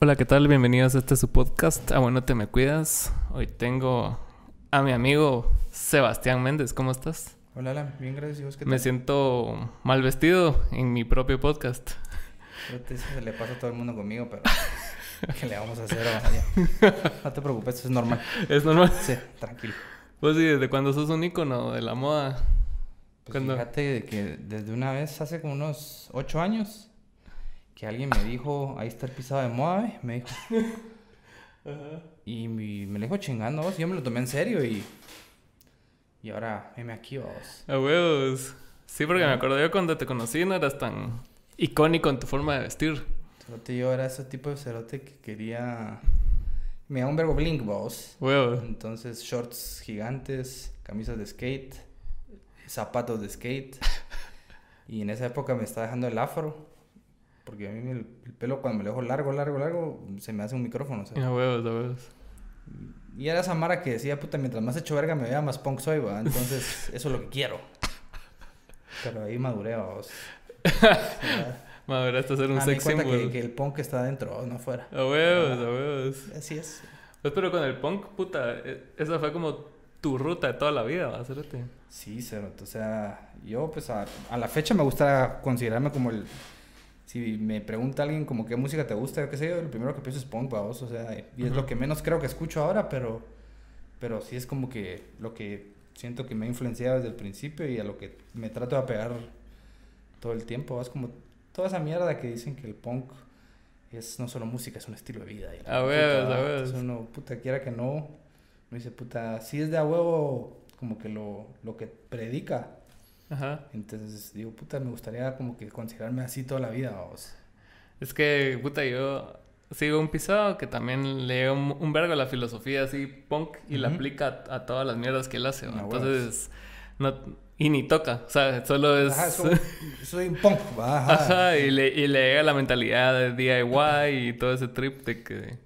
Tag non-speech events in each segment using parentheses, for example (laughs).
Hola, ¿qué tal? Bienvenidos a este su podcast. Ah, bueno, te me cuidas. Hoy tengo a mi amigo Sebastián Méndez. ¿Cómo estás? Hola, hola. Bien, gracias. ¿Y vos qué Me tal? siento mal vestido en mi propio podcast. Eso se le pasa a todo el mundo conmigo, pero... (laughs) ¿Qué le vamos a hacer? No te preocupes, eso es normal. ¿Es normal? Sí, tranquilo. Pues sí, desde cuando sos un ícono de la moda. Pues fíjate que desde una vez, hace como unos ocho años, que alguien me dijo, ahí está el pisado de moda, ¿ve? me dijo. (laughs) Y mi- me lo dijo chingando, vos. Yo me lo tomé en serio y... Y ahora, heme aquí, vos. A huevos. Sí, porque me acuerdo yo cuando te conocí no eras tan icónico en tu forma de vestir. Yo era ese tipo de cerote que quería... Me da un verbo blink, vos. Huevos. Entonces, shorts gigantes, camisas de skate, zapatos de skate. (laughs) Y en esa época me estaba dejando el afro. Porque a mí el, el pelo cuando me lo dejo largo, largo, largo, se me hace un micrófono. o sea. A huevos, a huevos. Y era esa mara que decía, puta, mientras más hecho verga me vea, más punk soy, va. Entonces, (laughs) eso es lo que quiero. Pero ahí maduré, vamos. (laughs) Maduraste a ser un Ah, sex symbol. que, que el punk está adentro, no afuera. A huevos, a huevos. Así es. Pues pero con el punk, puta, eh, esa fue como tu ruta de toda la vida, ¿va? Hacerte. Sí, cero. O sea, yo pues a, a la fecha me gusta considerarme como el... Si me pregunta alguien como qué música te gusta, yo qué sé, yo, lo primero que pienso es punk, vamos. O sea, y es lo que menos creo que escucho ahora, pero... Pero sí es como que lo que siento que me ha influenciado desde el principio y a lo que me trato de apegar todo el tiempo. Es como toda esa mierda que dicen que el punk es no solo música, es un estilo de vida. y A huevos, a huevos. Uno, puta, quiera que no, uno dice, puta, si es de a huevo como que lo, lo que predica. Ajá. Entonces digo, puta, me gustaría como que considerarme así toda la vida, vamos. Es que, puta, yo sigo un pisado que también lee un, un vergo la filosofía así punk y la aplica a, a todas las mierdas que él hace. Ah, Entonces, no, y ni toca, o sea, solo es... Ajá, soy, (laughs) soy un punk, ajá. Ajá, y le, y le llega la mentalidad de DIY y todo ese trip de que,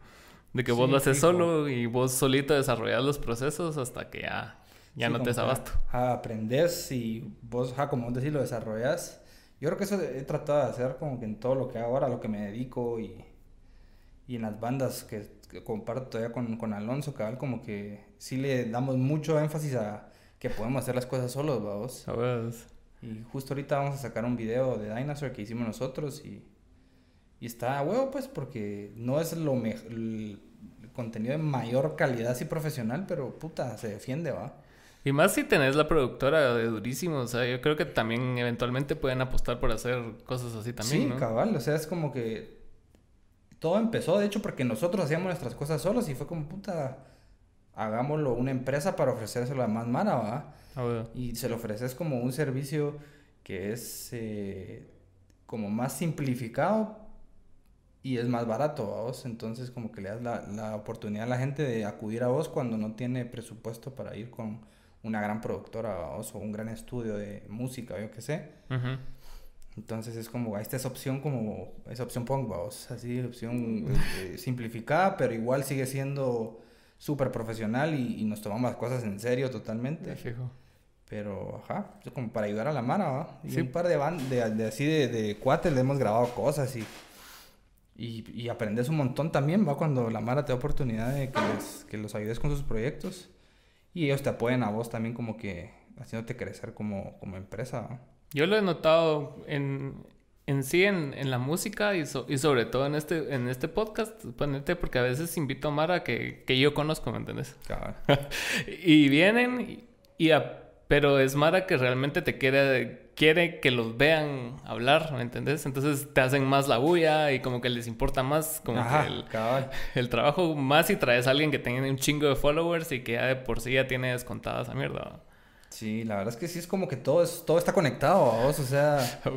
de que vos lo haces solo y vos solito desarrollas los procesos hasta que ya, ya Sí, no te que, sabasto. ajá, aprendes y vos, ajá, como vos decís, lo desarrollas. Yo creo que eso he tratado de hacer como que en todo lo que hago ahora, lo que me dedico y, y en las bandas que, que comparto todavía con, con Alonso, cabal, como que sí le damos mucho énfasis a que podemos hacer las cosas solos, vamos. ¿Sabes? Y justo ahorita vamos a sacar un video de Dinosaur que hicimos nosotros y, y está a huevo, pues, porque no es lo mej- el, el contenido de mayor calidad así profesional, pero puta, se defiende, va. Y más si tenés la productora de durísimo, o sea, yo creo que también eventualmente pueden apostar por hacer cosas así también, sí, ¿no? cabal, o sea, es como que todo empezó, de hecho, porque nosotros hacíamos nuestras cosas solos y fue como, puta, hagámoslo una empresa para ofrecérselo a más mara, va. Ah. Y se lo ofreces como un servicio que es eh, como más simplificado y es más barato a vos. Entonces como que le das la, la oportunidad a la gente de acudir a vos cuando no tiene presupuesto para ir con una gran productora o un gran estudio de música yo qué sé. Ujú. Entonces es como, ahí está esa opción como, esa opción punk, vos, así, opción eh, simplificada, pero igual sigue siendo súper profesional y, y nos tomamos las cosas en serio totalmente. Me fijo. Pero, ajá, es como para ayudar a la Mara, ¿va? Y Sí. un par de, ban de, de así de, de cuates le hemos grabado cosas y, y, y aprendes un montón también, ¿va? Cuando la Mara te da oportunidad de que, les, que los ayudes con sus proyectos y ellos te apoyan a vos también como que haciéndote crecer como, como empresa. Yo lo he notado en, en sí, en, en la música y, so- y sobre todo en este, en este podcast, ponete, porque a veces invito a Mara que, que yo conozco, ¿me entiendes? Cabal. (laughs) y vienen, y, y a- pero es Mara que realmente te quiere, quiere que los vean hablar, ¿me entendés? Entonces te hacen más la bulla y como que les importa más como Ajá, que el, trabajo más si traes a alguien que tenga un chingo de followers y que ya de por sí ya tiene descontada esa mierda. ¿va? Sí, la verdad es que sí es como que todo, es, todo está conectado a vos, o sea... (laughs)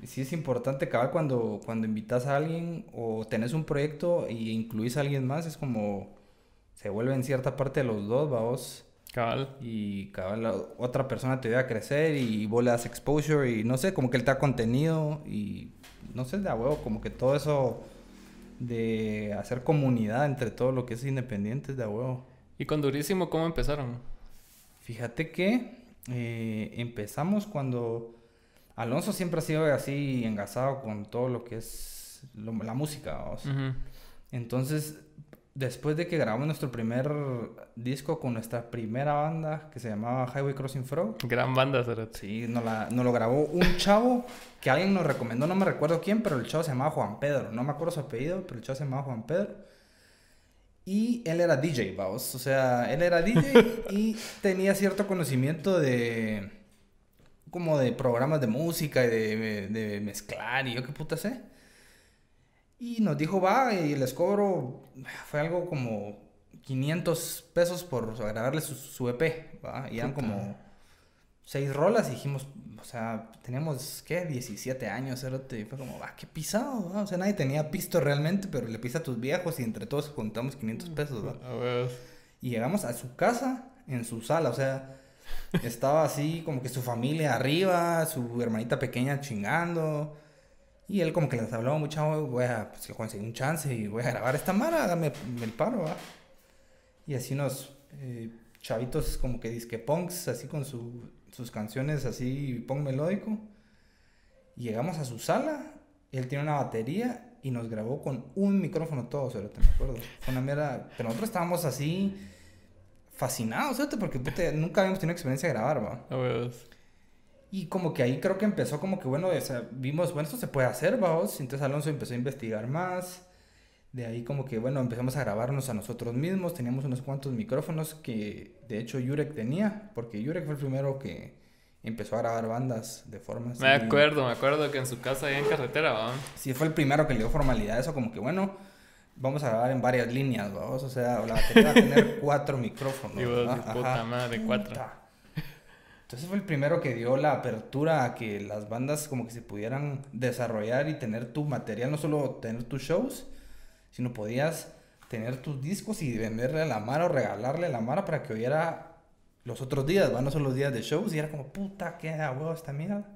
Y Sí es importante, cabal, cuando, cuando invitas a alguien o tenés un proyecto y incluís a alguien más, es como se vuelve en cierta parte de los dos, vos. Cabal. Y cabal, la otra persona te ayuda a crecer y vos le das exposure y no sé, como que él te da contenido y no sé, de a huevo, como que todo eso de hacer comunidad entre todo lo que es independiente de a huevo. ¿Y con Durísimo cómo empezaron? Fíjate que eh, empezamos cuando Alonso siempre ha sido así engasado con todo lo que es lo- la música. Entonces, después de que grabamos nuestro primer disco con nuestra primera banda que se llamaba Highway Crossing Frog. Gran banda, ¿verdad? Sí, nos, la, nos lo grabó un chavo que alguien nos recomendó, no me recuerdo quién, pero el chavo se llamaba Juan Pedro. No me acuerdo su apellido, pero el chavo se llamaba Juan Pedro. Y él era DJ, vamos. O sea, él era DJ (laughs) y tenía cierto conocimiento de. como de programas de música y de, de mezclar y yo qué puta sé. Y nos dijo, va, y les cobro, fue algo como 500 pesos por grabarle su, su EP, ¿va? Y eran como seis rolas y dijimos, o sea, teníamos, ¿qué? 17 años, y fue como, va, qué pisado, ¿va? O sea, nadie tenía pisto realmente, pero le pisa a tus viejos y entre todos juntamos 500 pesos, ¿va? Y llegamos a su casa, en su sala, o sea, estaba así como que su familia arriba, su hermanita pequeña chingando y él como que les hablaba mucho, voy a pues, conseguir un chance y voy a grabar esta mara, dame el paro, ¿va? Y así unos eh, chavitos como que disque punks, así con su, sus canciones así punk melódico. Llegamos a su sala, él tiene una batería y nos grabó con un micrófono todo, ¿sí? te me acuerdo. Fue una mera... Pero nosotros estábamos así fascinados, ¿sí? porque nunca habíamos tenido experiencia de grabar, ¿va? Y como que ahí creo que empezó como que, bueno, o sea, vimos, bueno, esto se puede hacer, vamos. Entonces Alonso empezó a investigar más. De ahí como que, bueno, empezamos a grabarnos a nosotros mismos. Teníamos unos cuantos micrófonos que, de hecho, Yurek tenía. Porque Yurek fue el primero que empezó a grabar bandas de forma Me acuerdo, me acuerdo que en su casa allá en carretera, ¿va? Sí, fue el primero que le dio formalidad eso. Como que, bueno, vamos a grabar en varias líneas, vamos. O sea, la batería va a tener (laughs) cuatro micrófonos. Y puta madre, cuatro. Entonces fue el primero que dio la apertura a que las bandas como que se pudieran desarrollar y tener tu material, no solo tener tus shows, sino podías tener tus discos y venderle a la Mara o regalarle a la Mara para que oyera los otros días, ¿va? no solo los días de shows, y era como, puta, qué huevo esta mierda.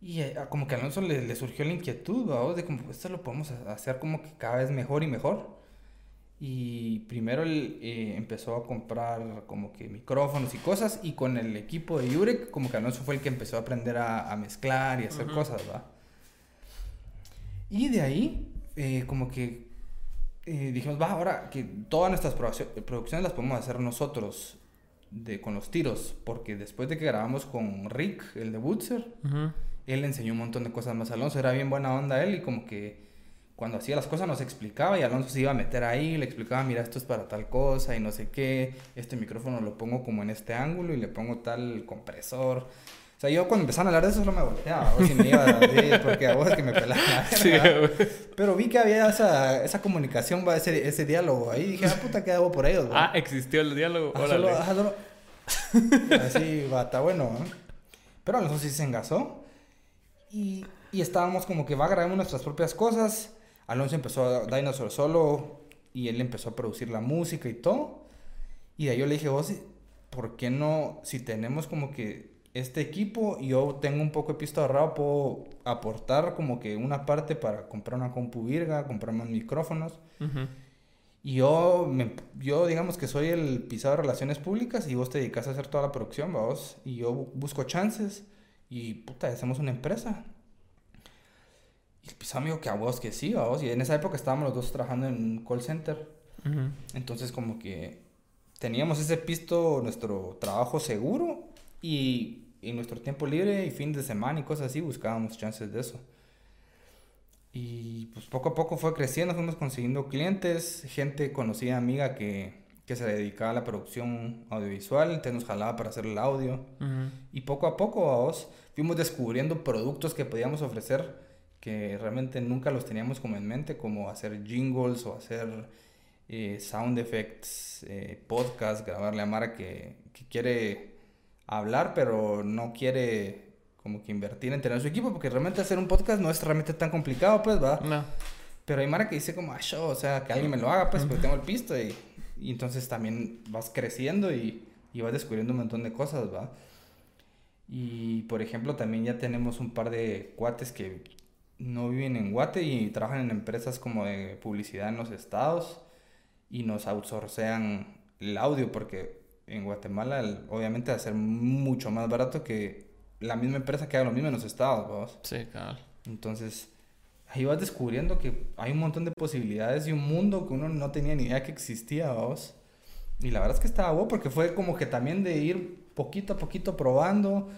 Y eh, como que a Alonso le, le surgió la inquietud, ¿va? de como, esto lo podemos hacer como que cada vez mejor y mejor. Y primero él eh, empezó a comprar como que micrófonos y cosas y con el equipo de Yurek como que Alonso fue el que empezó a aprender a, mezclar y hacer cosas, ¿va? Y de ahí eh, como que eh, dijimos, va, ahora que todas nuestras producciones las podemos hacer nosotros de, con los tiros, porque después de que grabamos con Rick, el de Woodser, él enseñó un montón de cosas más a Alonso, era bien buena onda él y como que cuando hacía las cosas nos explicaba y Alonso se iba a meter ahí, le explicaba, mira, esto es para tal cosa y no sé qué, este micrófono lo pongo como en este ángulo y le pongo tal compresor. O sea, yo cuando empezaron a hablar de eso solo me volteaba, a si me iba a decir, (laughs) porque a vos es que me pelaba. Sí, Pero vi que había esa, esa comunicación, ese, ese diálogo ahí, y dije, ah, puta, ¿qué hago por ellos? Ah, existió el diálogo, ah, solo, ah, solo... Así, va, está bueno, ¿no? Pero Alonso sí se engasó y, y estábamos como que va, grabamos nuestras propias cosas Alonso empezó a Dinosaur solo y él empezó a producir la música y todo. Y de ahí yo le dije, vos, ¿por qué no, si tenemos como que este equipo, yo tengo un poco de pista ahorrado, puedo aportar como que una parte para comprar una compu virga, comprar más micrófonos. Y yo, yo digamos que soy el pisado de relaciones públicas y vos te dedicas a hacer toda la producción, vos. Y yo busco chances y puta, hacemos una empresa. Y pues amigo que a vos que sí, a vos. Y en esa época estábamos los dos trabajando en un call center. Entonces como que teníamos ese pisto, nuestro trabajo seguro y en nuestro tiempo libre y fin de semana y cosas así buscábamos chances de eso. Y pues poco a poco fue creciendo, fuimos consiguiendo clientes, gente conocida, amiga que, que se dedicaba a la producción audiovisual, entonces nos jalaba para hacer el audio. Y poco a poco, a vos, fuimos descubriendo productos que podíamos ofrecer que realmente nunca los teníamos como en mente, como hacer jingles o hacer eh, sound effects, eh, podcast, grabarle a Mara que, que, quiere hablar, pero no quiere como que invertir en tener su equipo, porque realmente hacer un podcast no es realmente tan complicado, pues, va. No. Pero hay Mara que dice como, ah, yo, o sea, que alguien me lo haga, pues, porque tengo el pisto y, y entonces también vas creciendo y, y vas descubriendo un montón de cosas, va. Y por ejemplo, también ya tenemos un par de cuates que no viven en Guate y trabajan en empresas como de publicidad en los estados y nos outsourcean el audio porque en Guatemala obviamente va a ser mucho más barato que la misma empresa que haga lo mismo en los estados, Sí, claro. Entonces, ahí vas descubriendo que hay un montón de posibilidades y un mundo que uno no tenía ni idea que existía, vos. Y la verdad es que estaba bueno porque fue como que también de ir poquito a poquito probando.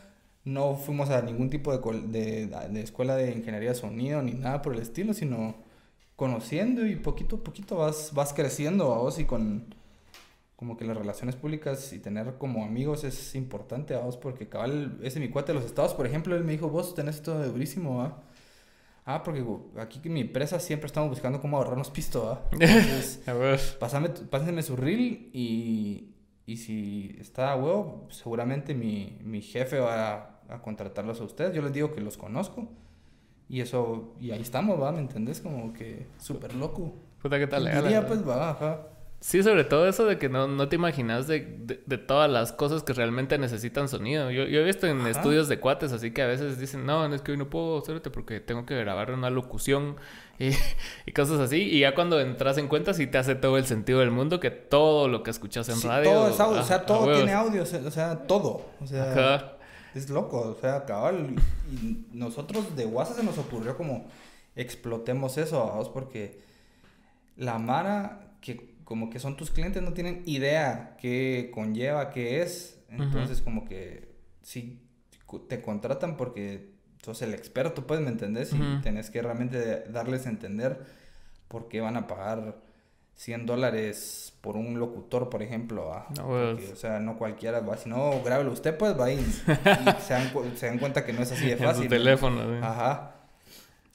No fuimos a ningún tipo de, de, escuela de ingeniería de sonido ni nada por el estilo, sino conociendo y poquito a poquito vas, vas creciendo a vos y con como que las relaciones públicas y tener como amigos es importante a vos porque cabal, ese mi cuate de los estados, por ejemplo, él me dijo, vos tenés esto de durísimo, ¿va? Ah, porque aquí en mi empresa siempre estamos buscando cómo ahorrarnos pisto, ¿va? (laughs) Entonces, pásame, pásenme su reel y, y si está a huevo, seguramente mi, mi jefe va a, a, contratarlos a ustedes. Yo les digo que los conozco. Y eso, y ahí estamos, ¿va? ¿Me entendés? Como que súper loco. Puta, ¿qué tal? Diría, pues, va, ajá. Sí, sobre todo eso de que no, no te imaginas de, de, todas las cosas que realmente necesitan sonido. Yo, yo he visto en estudios de cuates, así que a veces dicen, no, es que hoy no puedo hacerte porque tengo que grabar una locución (laughs) y, y, cosas así. Y ya cuando entras en cuenta, sí te hace todo el sentido del mundo que todo lo que escuchas en radio. Todo es audio, o sea, todo tiene audio, o sea, todo. O sea, es loco, o sea, cabal. Y nosotros de WhatsApp se nos ocurrió como explotemos eso, vamos, porque la Mara que como que son tus clientes, no tienen idea qué conlleva, qué es. Entonces, como que sí te contratan porque sos el experto, pues, ¿me entendés? Y tenés que realmente darles a entender por qué van a pagar 100 dólares por un locutor, por ejemplo. Pues. o sea, no cualquiera va, si no, grábelo usted, pues, va y, (laughs) se, dan, se, dan, cuenta que no es así de fácil. En su teléfono, Ajá.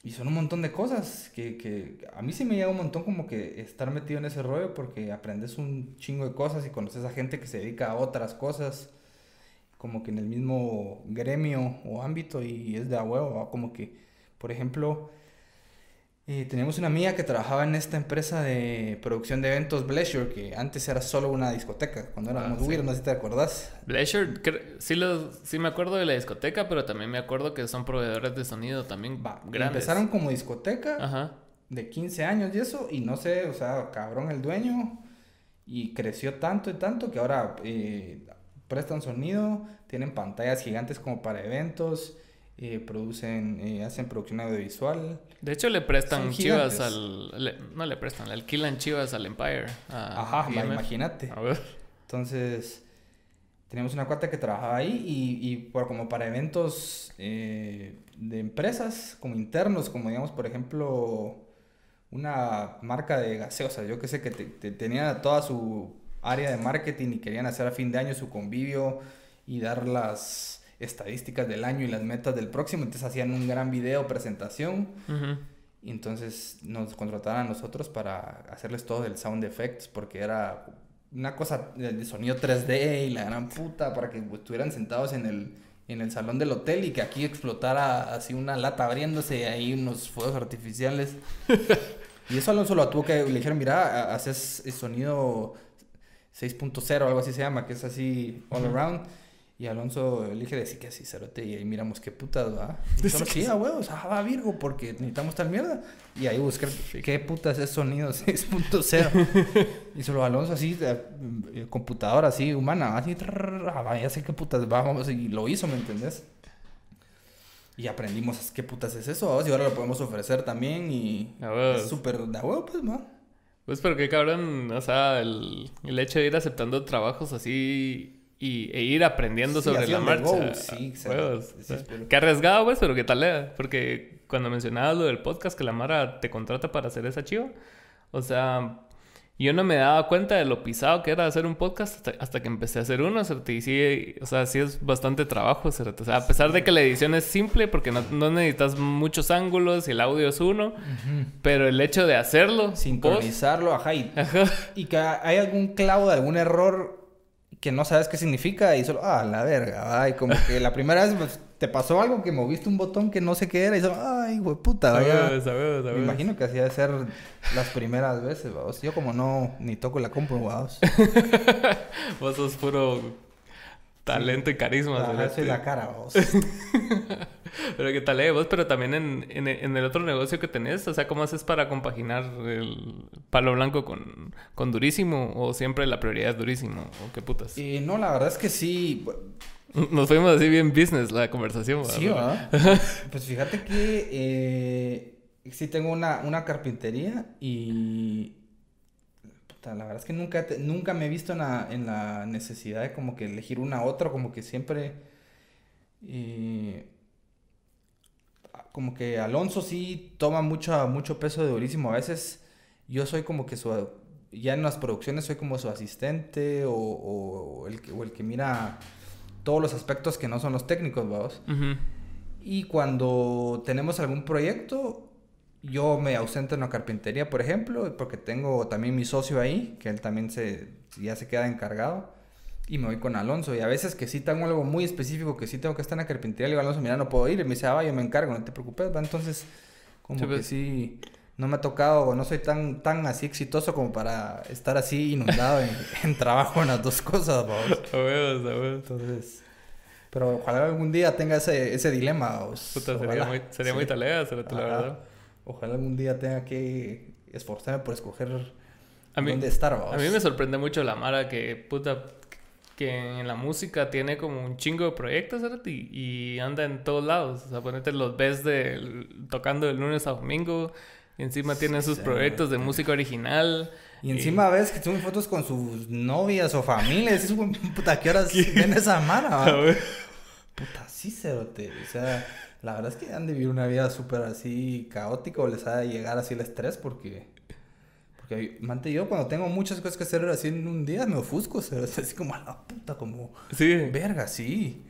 Y son un montón de cosas que, que a mí sí me llega un montón como que estar metido en ese rollo porque aprendes un chingo de cosas y conoces a gente que se dedica a otras cosas como que en el mismo gremio o ámbito y es de a huevo, como que, por ejemplo, eh, teníamos una amiga que trabajaba en esta empresa de producción de eventos Bleasure, que antes era solo una discoteca, cuando éramos ah, no sé si te acordás. Bleasure, sí, sí me acuerdo de la discoteca, pero también me acuerdo que son proveedores de sonido también grandes. Empezaron como discoteca de 15 años y eso, y no sé, o sea, cabrón el dueño, y creció tanto y tanto que ahora eh, prestan sonido, tienen pantallas gigantes como para eventos eh, producen, eh, hacen producción audiovisual. De hecho, le prestan chivas al. no le prestan, le alquilan chivas al Empire. Ajá, imagínate. Entonces, tenemos una cuarta que trabajaba ahí y, y por, como para eventos eh, de empresas, como internos, como digamos, por ejemplo, una marca de gaseosa. Yo que sé que tenía toda su área de marketing y querían hacer a fin de año su convivio y dar las estadísticas del año y las metas del próximo. Entonces hacían un gran video presentación. Y entonces nos contrataron a nosotros para hacerles todo el sound effects porque era una cosa de sonido 3D y la gran puta para que estuvieran sentados en el, en el salón del hotel y que aquí explotara así una lata abriéndose y ahí unos fuegos artificiales. (laughs) y eso Alonso lo tuvo que le dijeron, mira, haces el sonido 6.0 algo así se llama, que es así all around. Y Alonso elige decir que así, cerote, y ahí miramos qué putas, va. Solo, sí, a huevos, ah, va Virgo, porque necesitamos tal mierda. Y ahí buscar qué putas es sonido (laughs) 6.0. y solo Alonso así, eh, computadora así, humana, así, ah, ya sé qué putas va, vamos, y lo hizo, ¿me entendés? Y aprendimos qué putas es eso, y ahora lo podemos ofrecer también, y es súper de huevo, pues, ¿no? Pues, pero qué cabrón, o sea, el, el hecho de ir aceptando trabajos así y, e ir aprendiendo sobre la marcha. sí, qué arriesgado, pues, pero qué tal era. Porque cuando mencionabas lo del podcast, que la Mara te contrata para hacer esa chiva, o sea, yo no me daba cuenta de lo pisado que era hacer un podcast hasta, que empecé a hacer uno, y sí, o sea, sí es bastante trabajo, o sea, a pesar de que la edición es simple, porque no, no necesitas muchos ángulos y el audio es uno, pero el hecho de hacerlo... Sincronizarlo, ajá y, ajá, y que hay algún clavo de algún error que no sabes qué significa y solo, ah, la verga, ay, como que la primera vez pues, te pasó algo que moviste un botón que no sé qué era y solo, ay, güey, puta, vaya. Me imagino que hacía de ser las primeras veces, vamos. Yo como no, ni toco la compu, vamos. (laughs) Vos sos puro talento y carisma. Ah, soy la cara, vos. (laughs) pero qué tal, eh, vos, pero también en, en, el otro negocio que tenés, o sea, ¿cómo haces para compaginar el palo blanco con, con durísimo o siempre la prioridad es durísimo o qué putas? Y no, la verdad es que sí. (laughs) Nos fuimos así bien business la conversación. Sí, ¿verdad? (laughs) pues fíjate que eh, sí tengo una, una carpintería y la verdad es que nunca, nunca me he visto en la, en la, necesidad de como que elegir una a otra, como que siempre... como que Alonso sí toma mucho, mucho peso de durísimo. A veces yo soy como que su... Ya en las producciones soy como su asistente o, o, el, o el que mira todos los aspectos que no son los técnicos, vamos. Y cuando tenemos algún proyecto, yo me ausento en la carpintería, por ejemplo, porque tengo también mi socio ahí, que él también se, ya se queda encargado. Y me voy con Alonso. Y a veces que sí tengo algo muy específico, que sí tengo que estar en la carpintería, le digo a Alonso, mira, no puedo ir. Y me dice, ah, yo me encargo, no te preocupes. Entonces, como que pues. sí, no me ha tocado, no soy tan, tan así exitoso como para estar así inundado en, (laughs) trabajo en las dos cosas, vamos. A ver, a ver. Entonces, pero ojalá algún día tenga ese, ese dilema. Puta, sería muy, sería muy talea, la verdad. Ojalá algún día tenga que esforzarme por escoger a mí, dónde estar. A mí me sorprende mucho la Mara que, puta, que en la música tiene como un chingo de proyectos, Y, y anda en todos lados. O sea, ponete los ves de, tocando de lunes a domingo. Y encima tiene sus proyectos de música original. Y encima ves que suben fotos con sus novias o familias. Es puta, ¿qué horas (laughs) ven esa mara? Puta, sí, cerote. O sea, la verdad es que han de vivir una vida súper así caótica o les ha de llegar así el estrés porque... Porque, mante, yo cuando tengo muchas cosas que hacer así en un día me ofusco, o sea, así como a la puta, como... Sí. Verga, sí.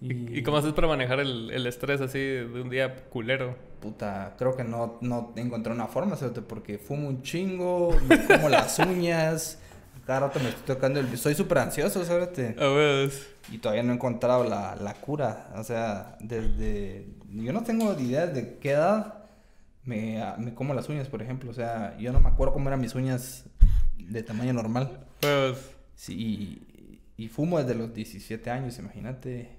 ¿Y, cómo haces para manejar el, el, estrés así de un día culero? Puta, creo que no, no encontré una forma, ¿sabes? porque fumo un chingo, me como las uñas, cada rato me estoy tocando el... Soy súper ansioso, ¿sabes? A ver. Y todavía no he encontrado la, la cura. O sea, desde... Yo no tengo idea de qué edad me, me como las uñas, por ejemplo. O sea, yo no me acuerdo cómo eran mis uñas de tamaño normal. Pues... Sí, y, y fumo desde los 17 años, imagínate.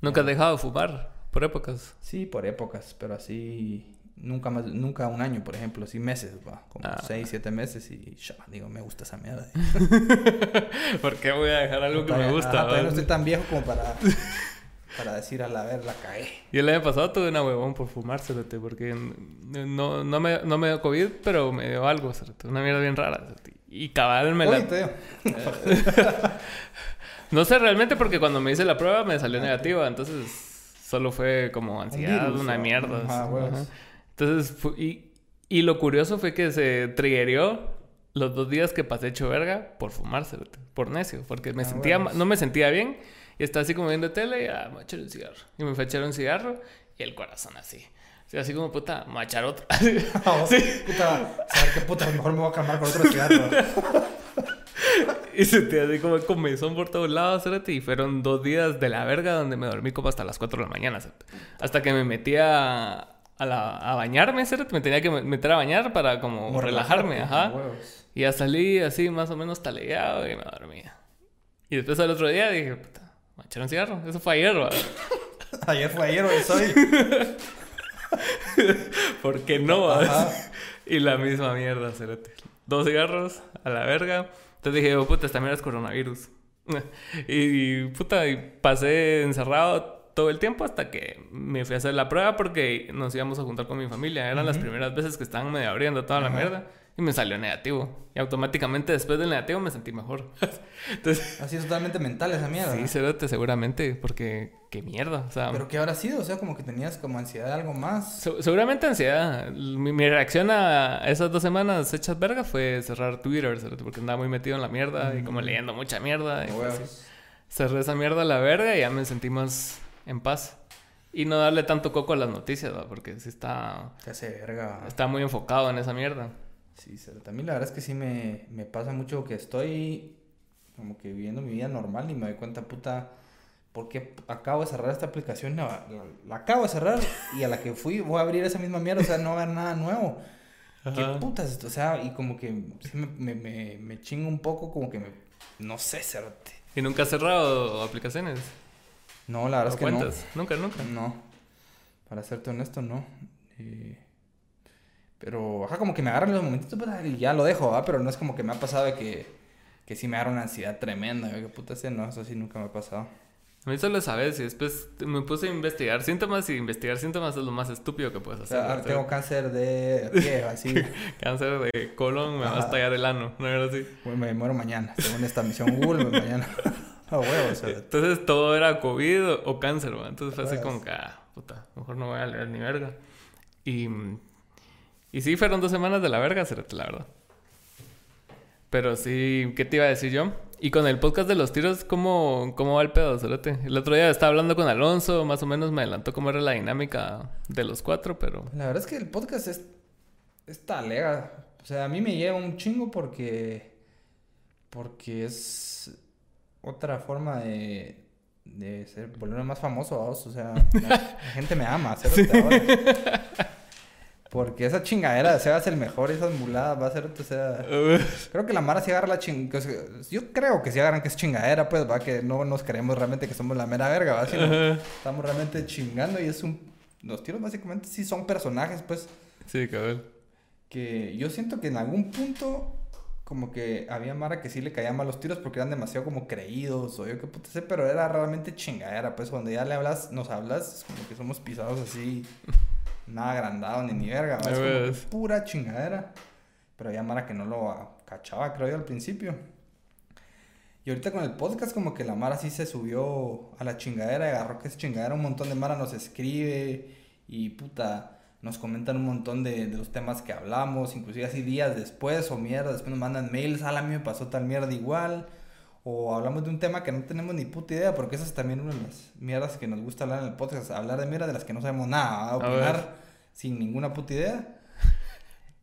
¿Nunca has dejado de fumar? ¿Por épocas? Sí, por épocas, pero así nunca más, nunca un año, por ejemplo, así meses, va, como ah. seis, siete meses y ya, digo, me gusta esa mierda. (laughs) ¿Por qué voy a dejar algo que me gusta? Ah, no estoy tan viejo como para, (laughs) para decir a la ver, la cae. Y el año pasado tuve una huevón por fumárselo, porque no, no, me, no me dio COVID, pero me dio algo, una mierda bien rara. Y cabal me la... (laughs) no sé realmente porque cuando me hice la prueba me salió negativa, entonces solo fue como ansiedad, una mierda. Entonces, y, y, lo curioso fue que se triggerió los dos días que pasé hecho verga por fumarse, por necio, porque me ah, sentía, no me sentía bien y estaba así como viendo tele y ah, me echar un cigarro. Y me fue a echar un cigarro y el corazón así. así como, puta, me voy a echar otro. (laughs) oh, sí. Puta, saber qué puta, mejor me voy a calmar con otro cigarro. (laughs) y sentía así como comezón por todos lados, ¿sabes? Y fueron dos días de la verga donde me dormí como hasta las 4 de la mañana, Hasta que me metía a, la, a bañarme, ¿cierto? Me tenía que meter a bañar para como, relajarme, ajá. Y ya salí así más o menos taleado y me dormía. Y después al otro día dije, puta, me echar un cigarro. Eso fue ayer, ¿verdad? (laughs) ayer fue ayer, hoy soy. (laughs) ¿Por qué no? (laughs) y la misma mierda, cerote. Dos cigarros a la verga. Entonces dije, oh, puta, esta mierda es coronavirus. y, puta, y pasé encerrado todo el tiempo hasta que me fui a hacer la prueba porque nos íbamos a juntar con mi familia. Eran las primeras veces que estaban medio abriendo toda la mierda y me salió negativo. Y automáticamente después del negativo me sentí mejor. (laughs) Entonces, Así es totalmente mental esa mierda. Sí, seguramente, porque qué mierda. O sea, ¿Pero qué habrá sido? O sea, como que tenías como ansiedad algo más. seguramente ansiedad. Mi, reacción a esas dos semanas hechas verga fue cerrar Twitter, porque andaba muy metido en la mierda y como leyendo mucha mierda. Y pues, cerré esa mierda a la verga y ya me sentí más en paz. Y no darle tanto coco a las noticias, porque si está... Se hace verga. Está muy enfocado en esa mierda. Sí, también la verdad es que sí me, me pasa mucho que estoy como que viviendo mi vida normal y me doy cuenta, puta, porque acabo de cerrar esta aplicación, la, acabo de cerrar y a la que fui voy a abrir esa misma mierda, o sea, no va a haber nada nuevo. ¿Qué putas esto? O sea, y como que sí me, me, me, chingo un poco, como que me, no sé, cerrarte. ¿Y nunca has cerrado aplicaciones? No, la verdad es que no. Nunca, nunca. No. Para serte honesto, no. Eh, pero, ajá, como que me agarran los momentitos pues, y ya lo dejo, ¿va? Pero no es como que me ha pasado de que, que sí me agarra una ansiedad tremenda. ¿Qué puta sé? No, eso sí nunca me ha pasado. A mí solo sabes y después me puse a investigar síntomas y investigar síntomas es lo más estúpido que puedes hacer. O sea, tengo cáncer de pie, (laughs) así. cáncer de colon, me va a estallar el ano, ¿no era así? me muero mañana, según esta misión Google, mañana. (laughs) A huevo, Entonces todo era COVID o, cáncer, ¿va? Entonces fue así como que, ah, puta, mejor no voy a leer ni verga. Y, y sí, fueron dos semanas de la verga, la verdad. Pero sí, ¿qué te iba a decir yo? Y con el podcast de los tiros, ¿cómo, cómo va el pedo, Cerote? El otro día estaba hablando con Alonso, más o menos me adelantó cómo era la dinámica de los cuatro, pero... La verdad es que el podcast es... Está alega. O sea, a mí me lleva un chingo porque... Porque es otra forma de... De ser, volverme más famoso, o sea, (laughs) la, gente me ama, Cerote, (laughs) porque esa chingadera se va a ser mejor, esas muladas va a ser, o sea, (laughs) creo que la Mara sí agarra la chingadera, yo creo que sí agarran que es chingadera, pues, va, que no nos creemos realmente que somos la mera verga, va, sino estamos realmente chingando y es un, los tiros básicamente sí son personajes, pues. Sí, cabrón. Que yo siento que en algún punto, como que había Mara que sí le caían mal los tiros porque eran demasiado como creídos, o yo qué puta sé, pero era realmente chingadera, pues, cuando ya le hablas, nos hablas, como que somos pisados así (laughs) nada agrandado ni ni verga, es como pura chingadera. Pero había Mara que no lo cachaba, creo yo, al principio. Y ahorita con el podcast como que la Mara sí se subió a la chingadera y agarró que es chingadera. Un montón de Mara nos escribe y puta, nos comentan un montón de, de, los temas que hablamos, inclusive así días después o mierda, después nos mandan mails, a mí me pasó tal mierda igual. O hablamos de un tema que no tenemos ni puta idea, porque esa es también una de las mierdas que nos gusta hablar en el podcast, hablar de mierda de las que no sabemos nada, opinar sin ninguna puta idea.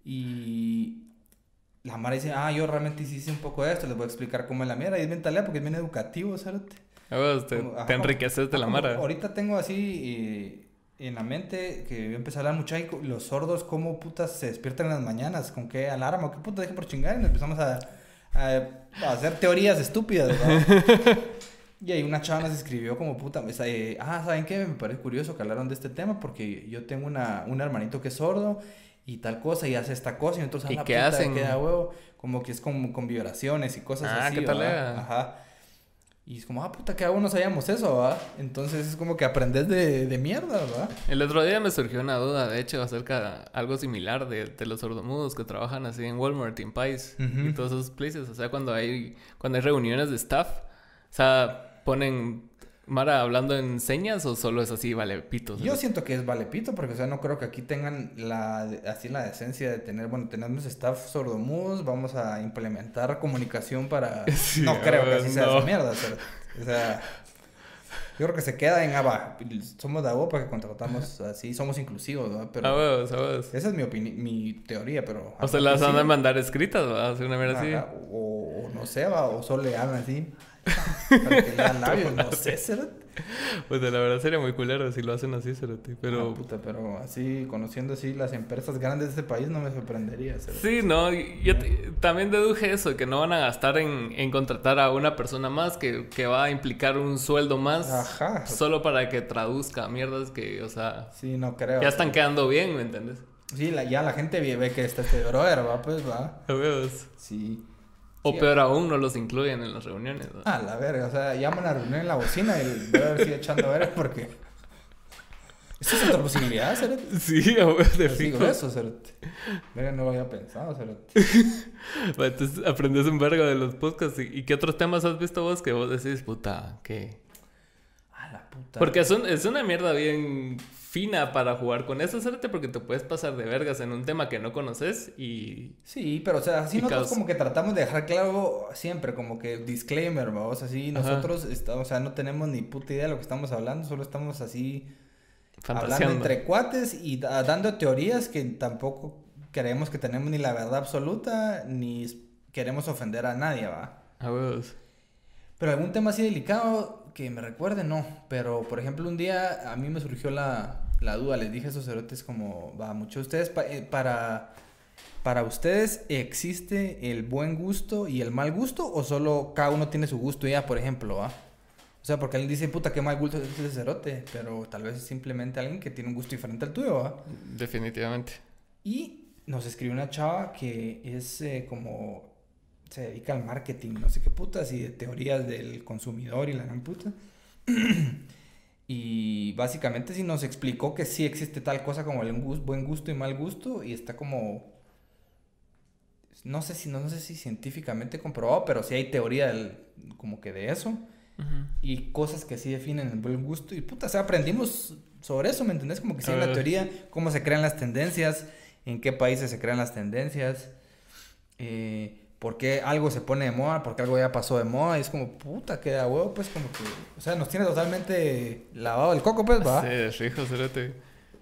Y la Mara dice, ah, yo realmente hice un poco de esto, les voy a explicar cómo es la mierda. Y es bien talea porque es bien educativo, ¿sabes? te, te enriqueces de la Mara. Ahorita tengo así eh, en la mente que a empezar a hablar mucho ahí, los sordos, cómo putas se despiertan en las mañanas, con qué alarma, qué puta dejen por chingar. Y empezamos a a, hacer teorías estúpidas, ¿verdad? (laughs) y ahí una chava nos escribió como puta, eh, ah, ¿saben qué? Me parece curioso que hablaron de este tema porque yo tengo una, un hermanito que es sordo y tal cosa y hace esta cosa y entonces ¿Y qué hacen? queda huevo, como que es con, con vibraciones y cosas ah, así. ¿qué tal Ajá. Y es como, ah, puta, que aún no sabíamos eso, ¿va? Entonces es como que aprendes de, de mierda, ¿va? El otro día me surgió una duda, de hecho, acerca de algo similar de, de los sordomudos que trabajan así en Walmart, en Pies y todos esos places. O sea, cuando hay, cuando hay reuniones de staff, o sea, ponen Mara hablando en señas o solo es así vale pito? Yo siento que es vale pito porque o sea no creo que aquí tengan la así la decencia de tener bueno tenemos staff sordomudos vamos a implementar comunicación para (laughs) no creo que así sea esa mierda o sea yo creo que se queda en aba somos de ABO que contratamos así somos inclusivos ¿no? pero esa es mi mi teoría pero o se las van a mandar escritas mierda así o, no sé ¿va? o solo le hablan así para que labios, no sé, Pues la verdad sería muy culero si lo hacen así, Cerote. Pero... Ah, puta, pero así, conociendo así las empresas grandes de este país, no me sorprendería, Sí, no, yo también deduje eso, que no van a gastar en, en contratar a una persona más que, que, va a implicar un sueldo más. Ajá. Solo para que traduzca mierdas que, o sea... Sí, no creo. Ya están quedando bien, ¿me entiendes? Sí, la, ya la gente ve que está este brother, va, pues va. Sí. O peor aún, no los incluyen en las reuniones. Ah, la verga. O sea, llaman a la reunión en la bocina y el brother sigue echando verga porque... (laughs) ¿Esa es otra posibilidad, Cerote? Sí, de fijo. Digo eso, Cerote. Verga, no lo había pensado, Cerote. bueno, (laughs) entonces aprendes un vergo de los podcasts. ¿Y, qué otros temas has visto vos que vos decís, puta, qué? Ah, la puta. Porque es, un, es una mierda bien fina para jugar con eso, hacerte porque te puedes pasar de vergas en un tema que no conoces y... Sí, pero o sea, así nosotros como que tratamos de dejar claro siempre, como que disclaimer, vamos, así nosotros, estamos, o sea, no tenemos ni puta idea de lo que estamos hablando, solo estamos así hablando entre cuates y dando teorías que tampoco creemos que tenemos ni la verdad absoluta, ni queremos ofender a nadie, va. A ver. Pero algún tema así delicado que me recuerde, no. Pero, por ejemplo, un día a mí me surgió la, la duda, les dije a esos cerotes como, va, muchos de ustedes, eh, para, para ustedes existe el buen gusto y el mal gusto o solo cada uno tiene su gusto ya, por ejemplo, ¿va? O sea, porque alguien dice, puta, qué mal gusto es ese cerote, pero tal vez es simplemente alguien que tiene un gusto diferente al tuyo, ¿va? Definitivamente. Y nos escribió una chava que es eh, como, se dedica al marketing, no sé qué putas, y de teorías del consumidor y la gran puta. (clears throat) y básicamente sí nos explicó que sí existe tal cosa como el buen gusto y mal gusto y está como no sé si no, sé si científicamente comprobado, pero sí hay teoría del, como que de eso. Y cosas que sí definen el buen gusto. Y puta, o sea, aprendimos sobre eso, ¿me entendés? Como que sí, en la teoría, cómo se crean las tendencias, en qué países se crean las tendencias, eh, por qué algo se pone de moda, por qué algo ya pasó de moda. Y es como, puta, queda huevo, pues como que, o sea, nos tiene totalmente lavado el coco, pues, va. Sí, rico,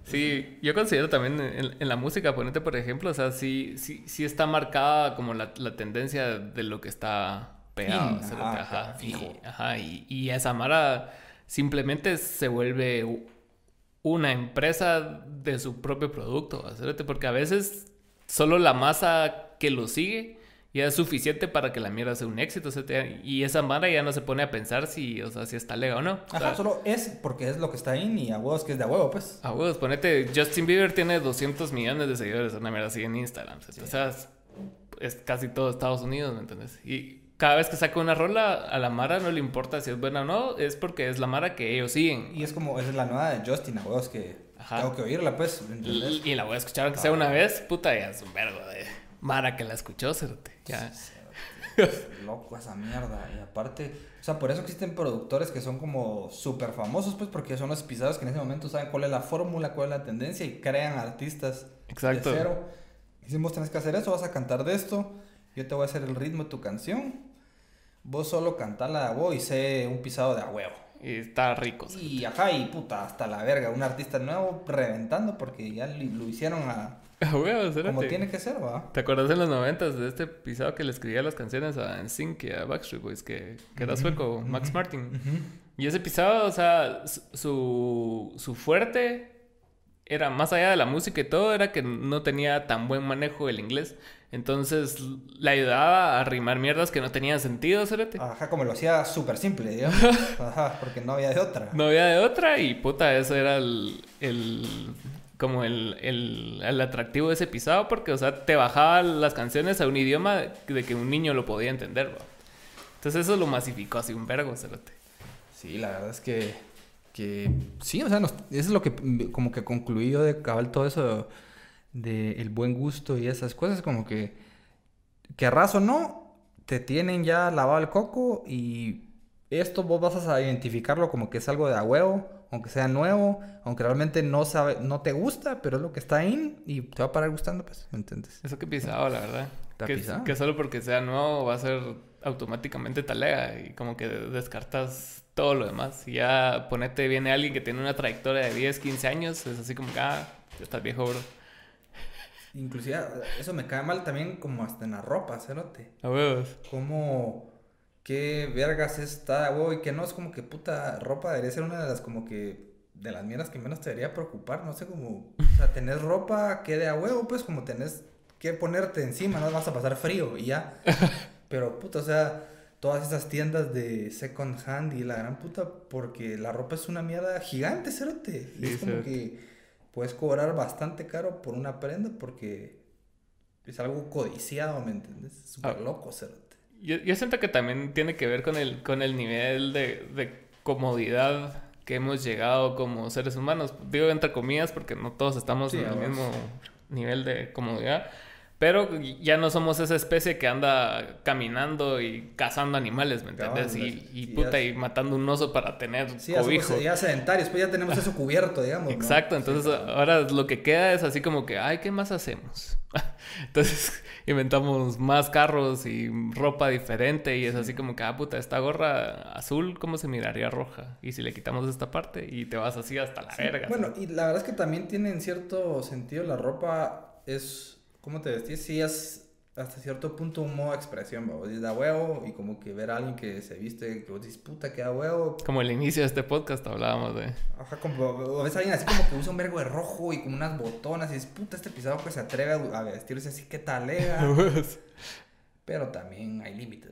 Sí, yo considero también en, la música, ponete por ejemplo, o sea, sí, sí, sí está marcada como la, la tendencia de lo que está pegado. ajá, y, ajá, y, y, esa Mara simplemente se vuelve una empresa de su propio producto, porque a veces solo la masa que lo sigue ya es suficiente para que la mierda sea un éxito. y esa mara ya no se pone a pensar si, o sea, si está legal o no. Ajá, solo es porque es lo que está ahí y a huevos que es de huevo, pues. A huevos, ponete, Justin Bieber tiene 200 millones de seguidores, una mierda así en Instagram. O sea, es, casi todo Estados Unidos, ¿me entiendes? Y cada vez que saca una rola, a la Mara no le importa si es buena o no, es porque es la Mara que ellos siguen. Y es como, es la nueva de Justin, a huevos que tengo que oírla, pues. Y, la voy a escuchar aunque sea una vez, puta, ya es un vergo de. Mara que la escuchó, Cerote. Ya. (laughs) Loco esa mierda. Y aparte, o sea, por eso existen productores que son como súper famosos, pues, porque son los pisados que en ese momento saben cuál es la fórmula, cuál es la tendencia y crean artistas Exacto. de cero. Y si vos tenés que hacer eso, vas a cantar de esto, yo te voy a hacer el ritmo de tu canción, vos solo cantala de vos y sé un pisado de a huevo. Y está rico. Y acá, y puta, hasta la verga, un artista nuevo reventando porque ya lo hicieron a (laughs) como tiene que ser, va. ¿Te acuerdas en los noventas de este pisado que le escribía las canciones a NSYNC y a Backstreet Boys, que, que era sueco, Max Martin? Y ese pisado, o sea, su, su fuerte era más allá de la música y todo, era que no tenía tan buen manejo del inglés. Entonces le ayudaba a rimar mierdas que no tenían sentido, ¿sabes? Ajá, como lo hacía súper simple, digamos. (laughs) Ajá, porque no había de otra. No había de otra y puta, eso era el, el como el, el, el, atractivo de ese pisado porque, o sea, te bajaba las canciones a un idioma de que un niño lo podía entender. Entonces eso lo masificó así un vergo, cerote. Sí, la verdad es que, que sí, o sea, eso es lo que como que concluí de cabal todo eso de, el buen gusto y esas cosas, como que, querrás o no, te tienen ya lavado el coco y esto vos vas a identificarlo como que es algo de a huevo aunque sea nuevo, aunque realmente no sabe, no te gusta, pero es lo que está ahí y te va a parar gustando, pues, ¿me entiendes? Eso que pisado, la verdad. Que, que, solo porque sea nuevo va a ser automáticamente talega y como que descartas todo lo demás. Y ya ponete, viene alguien que tiene una trayectoria de 10, 15 años, es así como que, ah, ya estás viejo, bro. Inclusive, eso me cae mal también como hasta en la ropa, cerote. A huevos. Como qué vergas está, güey, que no es como que puta ropa debería ser una de las como que de las mierdas que menos te debería preocupar, no sé, como, o sea, tenés ropa que de a huevo, pues como tenés que ponerte encima, no vas a pasar frío y ya. (laughs) Pero puta, o sea, todas esas tiendas de second hand y la gran puta, porque la ropa es una mierda gigante, cerote. Y es como que puedes cobrar bastante caro por una prenda porque es algo codiciado, ¿me entiendes? Súper ah. loco, cerote. Yo, yo, siento que también tiene que ver con el, con el nivel de, de comodidad que hemos llegado como seres humanos. Digo entre comillas porque no todos estamos en el mismo nivel de comodidad. Pero ya no somos esa especie que anda caminando y cazando animales, ¿me entiendes? y, y puta, y matando un oso para tener sí, cobijo. Ya sedentarios, pues ya tenemos eso cubierto, digamos. Exacto, entonces ahora lo que queda es así como que, ay, ¿qué más hacemos? (laughs) entonces (laughs) inventamos más carros y ropa diferente y es así como que, ah, puta, esta gorra azul, ¿cómo se miraría roja? Y si le quitamos esta parte y te vas así hasta la verga. Bueno, y la verdad es que también tiene en cierto sentido la ropa es cómo te vestís, sí es hasta cierto punto un modo de expresión, vos da huevo y como que ver a alguien que se viste, que vos dices, puta, que da huevo. Como el inicio de este podcast hablábamos de... Ajá, como ves a alguien así como que usa un vergo de rojo y como unas botonas y dices, puta, este pisado que se atreve a vestirse así, qué talega. (laughs) Pero también hay límites,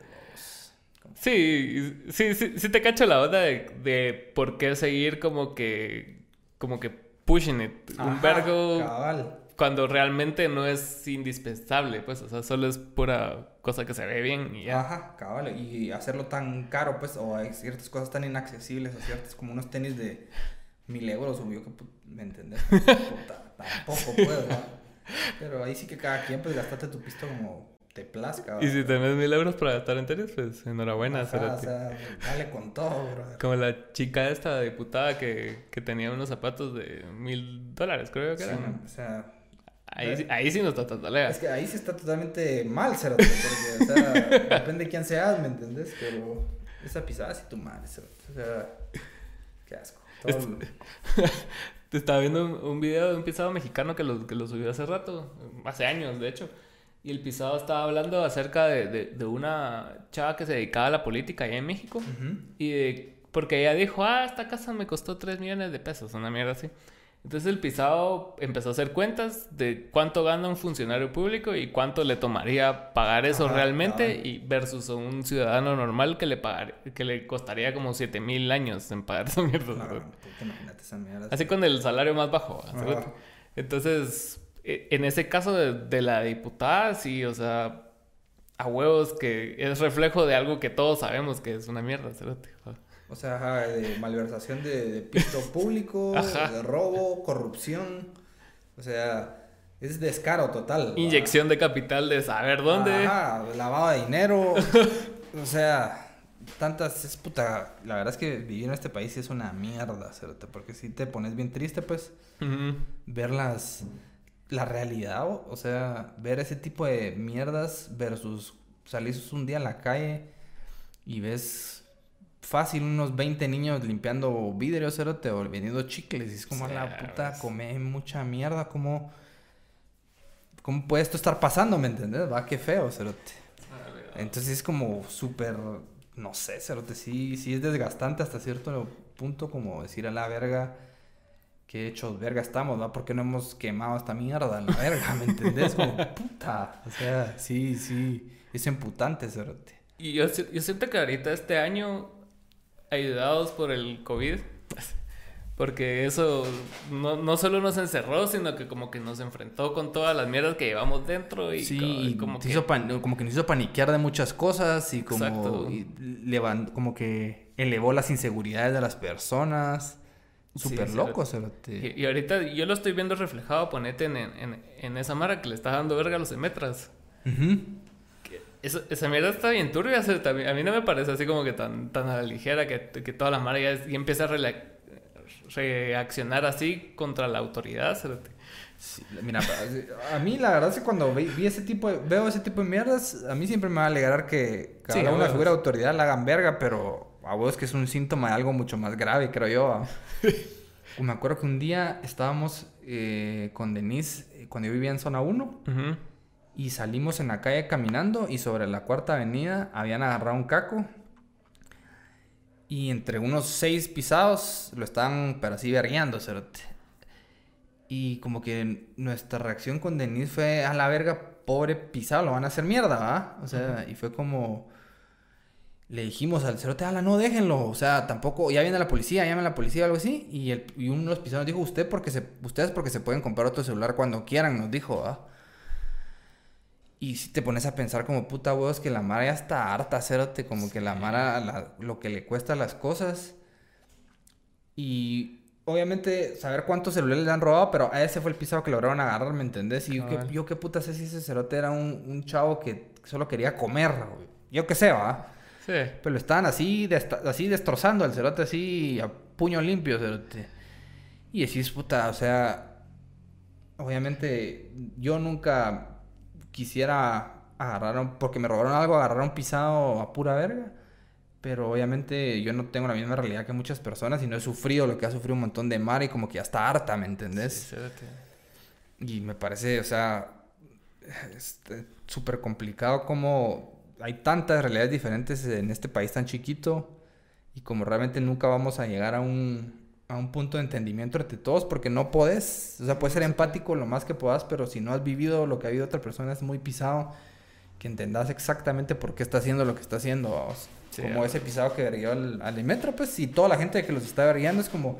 Sí, sí, sí, sí te cacho la onda de, de por qué seguir como que, como que pushing it. un vergo... Cabal cuando realmente no es indispensable, pues, o sea, solo es pura cosa que se ve bien y ya. Ajá, cabal, y hacerlo tan caro, pues, o hay ciertas cosas tan inaccesibles, o ciertas como unos tenis de mil euros, o yo que, ¿me entendés? (laughs) tampoco puedo, ¿no? Pero ahí sí que cada quien, pues, gastaste tu pisto como te plazca. Y si tenés mil euros para gastar en tenis, pues enhorabuena. Ajá, o sea, dale con todo, bro. Como la chica esta diputada que, que tenía unos zapatos de mil dólares, creo que eran. o sea... Ahí, ahí sí no está tan Es que ahí sí está totalmente mal, Cerote, porque, o sea, (laughs) depende de quién seas, ¿me entendés? Pero esa pisada sí tu madre, O sea, qué asco. (laughs) Te estaba viendo un, video de un pisado mexicano que lo, que lo subió hace rato, hace años, de hecho. Y el pisado estaba hablando acerca de, de, una chava que se dedicaba a la política allá en México. Y de, porque ella dijo, ah, esta casa me costó 3 millones de pesos, una mierda así. Entonces el pisado empezó a hacer cuentas de cuánto gana un funcionario público y cuánto le tomaría pagar eso realmente y versus un ciudadano normal que le pagar, que le costaría como 7 mil años en pagar esa mierda. Así con el salario más bajo. Entonces e, en ese caso de, la diputada, sí, o sea, a huevos que es reflejo de algo que todos sabemos que es una mierda, O sea, de malversación de, pisto (laughs) público, de robo, corrupción. O sea, es descaro total. Inyección de capital de saber dónde. Ajá, lavado de dinero. (laughs) o sea, tantas, es puta. La verdad es que vivir en este país es una mierda, porque si te pones bien triste, pues, ver las la realidad, o sea, ver ese tipo de mierdas versus salir un día a la calle y ves fácil unos 20 niños limpiando vidrios, cerote, o vendiendo chicles. Y es como, a la puta, come mucha mierda, como... ¿Cómo puede esto estar pasando, me entiendes? Va, qué feo, cerote. Entonces es como súper, no sé, cerote, sí, sí es desgastante hasta cierto punto, como decir a la verga qué hechos verga estamos, ¿no? ¿Por qué no hemos quemado esta mierda la verga? ¿Me entendés? Como puta. O sea, sí, sí. Es emputante, cerote. Y yo, yo siento que ahorita este año, ayudados por el COVID, (laughs) porque eso no, no solo nos encerró, sino que como que nos enfrentó con todas las mierdas que llevamos dentro y, sí, como, que... Hizo como que nos hizo paniquear de muchas cosas y como, y como que elevó las inseguridades de las personas. Súper loco, y, y, ahorita yo lo estoy viendo reflejado, ponete en, en, en esa mara que le está dando verga a los emetras. Esa mierda está bien turbia. a mí no me parece así como que tan, tan a la ligera que, que toda la mara ya, empieza a reaccionar así contra la autoridad. mira, a mí la verdad es que cuando vi, ese tipo de, veo ese tipo de mierdas, a mí siempre me va a alegrar que cada una figura de autoridad la hagan verga, pero a vos que es un síntoma de algo mucho más grave, creo yo. (laughs) me acuerdo que un día estábamos eh, con Denise, eh, cuando yo vivía en zona 1, y salimos en la calle caminando y sobre la cuarta avenida habían agarrado un caco. Y entre unos seis pisados lo estaban, pero así vergueando, Y como que nuestra reacción con Denise fue a la verga, pobre pisado, lo van a hacer mierda, ¿va? O sea, y fue como le dijimos al cerote, ala, no déjenlo, o sea, tampoco, ya viene la policía, llame a la policía o algo así, y, el, y uno de los pisados dijo, usted porque se, ustedes porque se pueden comprar otro celular cuando quieran, nos dijo, ¿ah? Y si te pones a pensar como puta huevos que la Mara ya está harta, cerote, como que la Mara, lo que le cuesta las cosas. Y obviamente saber cuántos celulares le han robado, pero a ese fue el pisado que lograron agarrar, ¿me entendés? Y yo, qué, yo qué puta sé si ese cerote era un, un chavo que solo quería comer, yo qué sé, ¿va? Sí. Pero estaban así, así destrozando el cerote, así a puño limpio, cerote. Y decís, puta, o sea, obviamente yo nunca quisiera agarrar, porque me robaron algo, agarrar un pisado a pura verga. Pero obviamente yo no tengo la misma realidad que muchas personas y no he sufrido lo que ha sufrido un montón de mar y como que ya está harta, ¿me entendés? y me parece, o sea, este, súper complicado como hay tantas realidades diferentes en este país tan chiquito y como realmente nunca vamos a llegar a un, a un punto de entendimiento entre todos porque no podés, o sea, puedes ser empático lo más que puedas, pero si no has vivido lo que ha vivido otra persona es muy pisado que entendas exactamente por qué está haciendo lo que está haciendo. como ese pisado que verguió al, al metro, pues, y toda la gente que los está verguiando es como,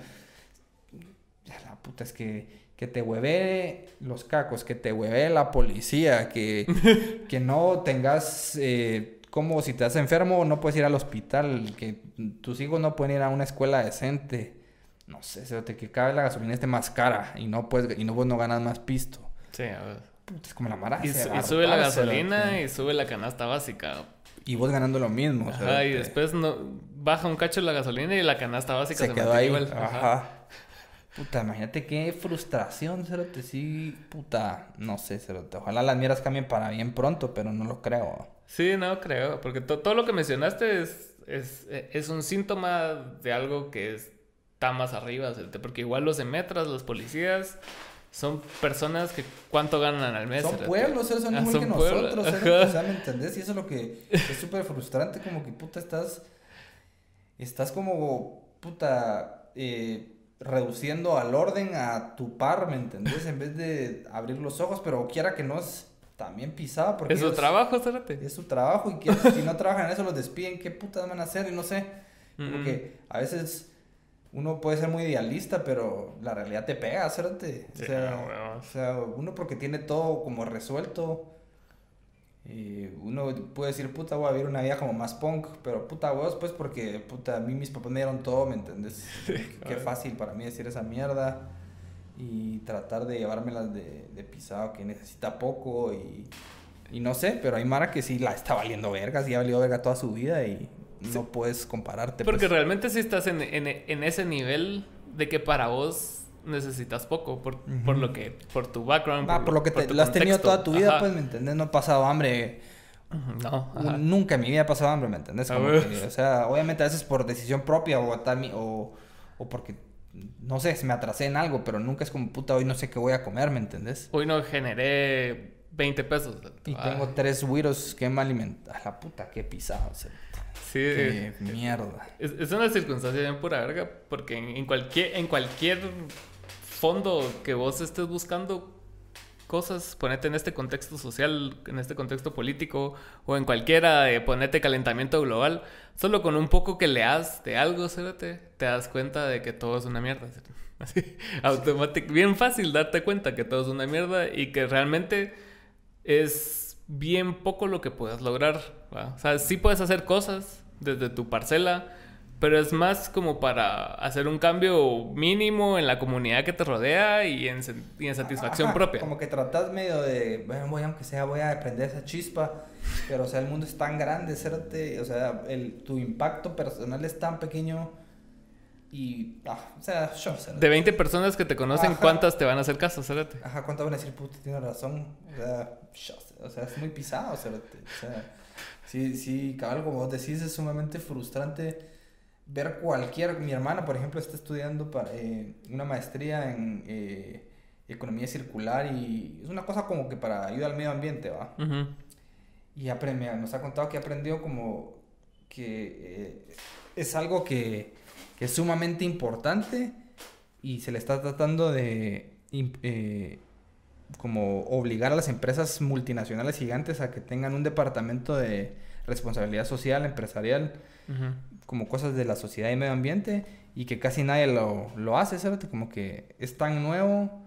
la puta, es que que te hueve los cacos, que te hueve la policía, que, (laughs) que no tengas, eh, como si te das enfermo, no puedes ir al hospital, que tus hijos no pueden ir a una escuela decente. No sé, te que cabe la gasolina esté más cara y no puedes, y no, vos no ganas más pisto. Sí, a ver. es como la mara. Y, sube la gasolina y sube la canasta básica. Y vos ganando lo mismo. Ajá, y después no, baja un cacho la gasolina y la canasta básica se, quedó ahí. Igual. Ajá. Puta, imagínate qué frustración, Cerote. Sí, puta, no sé, Cerote. Ojalá las mierdas cambien para bien pronto, pero no lo creo. Sí, no creo, porque todo lo que mencionaste es, es, es, un síntoma de algo que está más arriba. Porque igual los emetras, los policías, son personas que cuánto ganan al mes. Son pueblos, son ah, igual que nosotros, o sea, ¿me entendés? Y eso es lo que es súper frustrante, como que puta estás, estás como, puta, eh reduciendo al orden a tu par, ¿me entendés? En vez de abrir los ojos, pero quiera que no es también pisado. Porque es su trabajo, espérate. Es su trabajo y si no trabajan en eso los despiden, ¿qué putas van a hacer? Y no sé. Porque a veces uno puede ser muy idealista, pero la realidad te pega, espérate. o, sea, o sea, uno porque tiene todo como resuelto y uno puede decir, puta, voy a vivir una vida como más punk, pero puta vos, pues porque, puta, a mí mis papás me dieron todo, ¿me entendés? Qué fácil para mí decir esa mierda y tratar de llevármelas de, de pisado que necesita poco y, y, no sé, pero hay Mara que sí la está valiendo vergas y ha valido verga toda su vida y no puedes compararte. Porque pues. realmente si estás en, en, en ese nivel de que para vos necesitas poco por, por lo que por tu background ah, por, lo que te, lo has tenido toda tu vida pues me entendés no he pasado hambre. No nunca en mi vida he pasado hambre me entendés o sea obviamente a veces por decisión propia o o, o porque no sé me atrasé en algo pero nunca es como puta hoy no sé qué voy a comer me entendés hoy no generé 20 pesos. Y tengo tres güiros que me alimentan a la puta qué pisado o sea. Sí. Qué mierda. Es, es, una circunstancia bien pura verga, porque en, en, cualquier, en cualquier fondo que vos estés buscando cosas, ponete en este contexto social, en este contexto político o en cualquiera, de ponete calentamiento global, solo con un poco que leas de algo, te das cuenta de que todo es una mierda. Así, (laughs) automático, bien fácil darte cuenta que todo es una mierda y que realmente es bien poco lo que puedas lograr. O sea, sí puedes hacer cosas desde tu parcela, pero es más como para hacer un cambio mínimo en la comunidad que te rodea y en, y en satisfacción propia. Como que tratas medio de, bueno, voy, aunque sea, voy a aprender esa chispa, pero o sea, el mundo es tan grande, serte, o sea, el, tu impacto personal es tan pequeño y, ah, o sea, yo, De 20 personas que te conocen, ¿cuántas te van a hacer caso, Cérate? Ajá, ¿cuántas van a decir, puta, tienes razón? O sea, o sea, es muy pisado, Cérate. O sea, sí, sí, cabal, como vos decís, es sumamente frustrante ver cualquier, mi hermana por ejemplo está estudiando para, eh, una maestría en eh, economía circular y es una cosa como que para ayudar al medio ambiente, ¿va? Y aprende, nos ha contado que aprendió como que eh, es algo que, que, es sumamente importante y se le está tratando de como obligar a las empresas multinacionales gigantes a que tengan un departamento de responsabilidad social empresarial como cosas de la sociedad y medio ambiente y que casi nadie lo, lo hace, ¿sabes? Como que es tan nuevo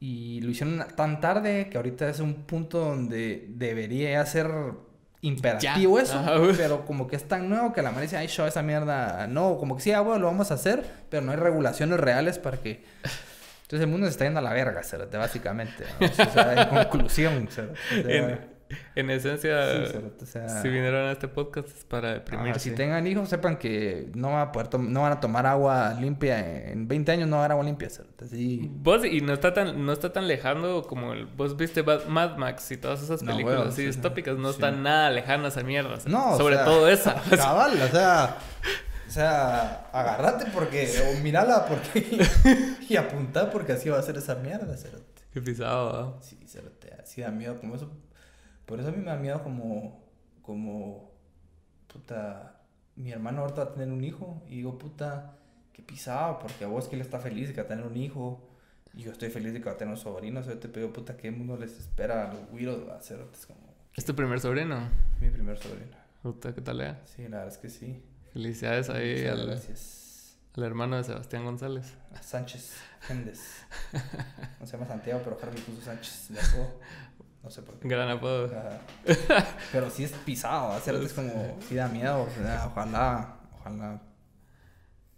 y lo hicieron tan tarde que ahorita es un punto donde debería ser imperativo eso, pero como que es tan nuevo que la madre dice, ay, yo esa mierda, no, como que sí, ah, bueno, lo vamos a hacer, pero no hay regulaciones reales para que... Entonces el mundo se está yendo a la verga, ¿sabes? básicamente. O sea, en (laughs) conclusión, ¿sabes? en esencia, si vinieron a este podcast es para deprimirse. si tengan hijos, sepan que no, va a poder no van a tomar agua limpia. En 20 años no van a agua limpia. Vos, y no está tan, no está tan lejano como el, vos viste Mad Max y todas esas películas así distópicas. No están nada lejanas a mierdas. No, Sobre todo esa. Cabal, o sea... (laughs) O sea, agárrate porque, o mirala porque, y apunta porque así va a ser esa mierda, cerote. Qué pisado, Sí, cerote, así da miedo como eso por eso a mí me da miedo como, como, puta, mi hermano ahorita va a tener un hijo y digo, puta, qué pisado, porque a vos que él está feliz de que va a tener un hijo y yo estoy feliz de que va a tener un sobrino, o sea, yo te pido, puta, ¿qué mundo les espera a los güiros? Ser, es como... ¿Es tu primer sobrino? Mi primer sobrino. Puta, ¿qué tal, eh? Sí, la verdad es que sí. Felicidades ahí al, hermano de Sebastián González. Sánchez Méndez. (laughs) No se llama Santiago, pero Harry puso Sánchez de No sé por qué. Gran apodo. Pero sí es pisado, hacerte es como, sí da miedo. O sea, ojalá, ojalá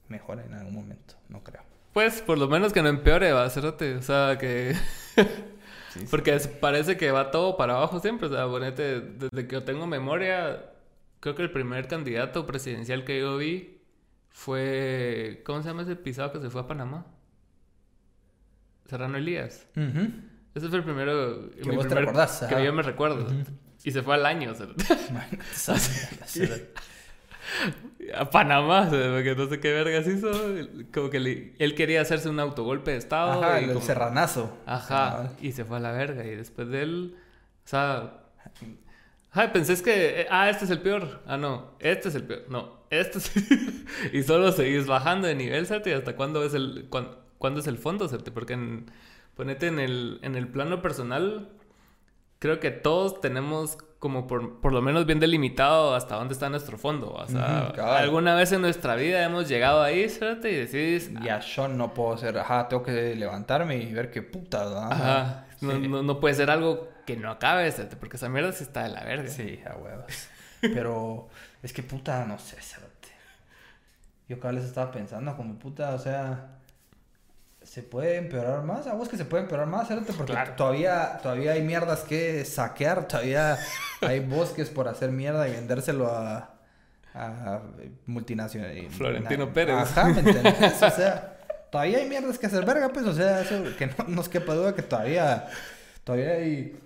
mejore en algún momento, no creo. Pues por lo menos que no empeore, va, a hacerte. O sea, que. (laughs) Porque parece que va todo para abajo siempre. O sea, ponete, desde que yo tengo memoria, creo que el primer candidato presidencial que yo vi fue. ¿Cómo se llama ese pisado que se fue a Panamá? Serrano Elías. Ese fue el primero. Que vos te recordás, Que yo me recuerdo. Y se fue al año. O sea. (laughs) a Panamá, porque no sé qué vergas hizo. Como que él quería hacerse un autogolpe de estado. Ajá, el serranazo. Ajá, y se fue a la verga. Y después de él, o sea. Ay, pensé que, ah, este es el peor. Ah, no, este es el peor. No, este es. (laughs) y solo seguís bajando de nivel, ¿sabes? hasta cuándo es el, cuándo, es el fondo, ¿sabes? Porque en, ponete en el, en el plano personal, creo que todos tenemos como por, por, lo menos bien delimitado hasta dónde está nuestro fondo. O sea, alguna vez en nuestra vida hemos llegado ahí, ¿cierto? Y decís... Ya yo no puedo ser, ajá, tengo que levantarme y ver qué puta, ¿verdad? Ajá. No, no, no, puede ser algo que no acabe. Porque esa mierda sí está de la verga. Sí, a huevos. Pero es que puta, no sé, ¿cierto? Yo cada vez estaba pensando como puta, o sea se puede empeorar más. A vos que se puede empeorar más, porque todavía, todavía hay mierdas que saquear, todavía hay (laughs) bosques por hacer mierda y vendérselo a, a multinacionales. Florentino Pérez. Ajá, ¿me? O sea, (laughs) todavía hay mierdas que hacer verga, pues, o sea, eso, que no nos quepa duda que todavía, todavía hay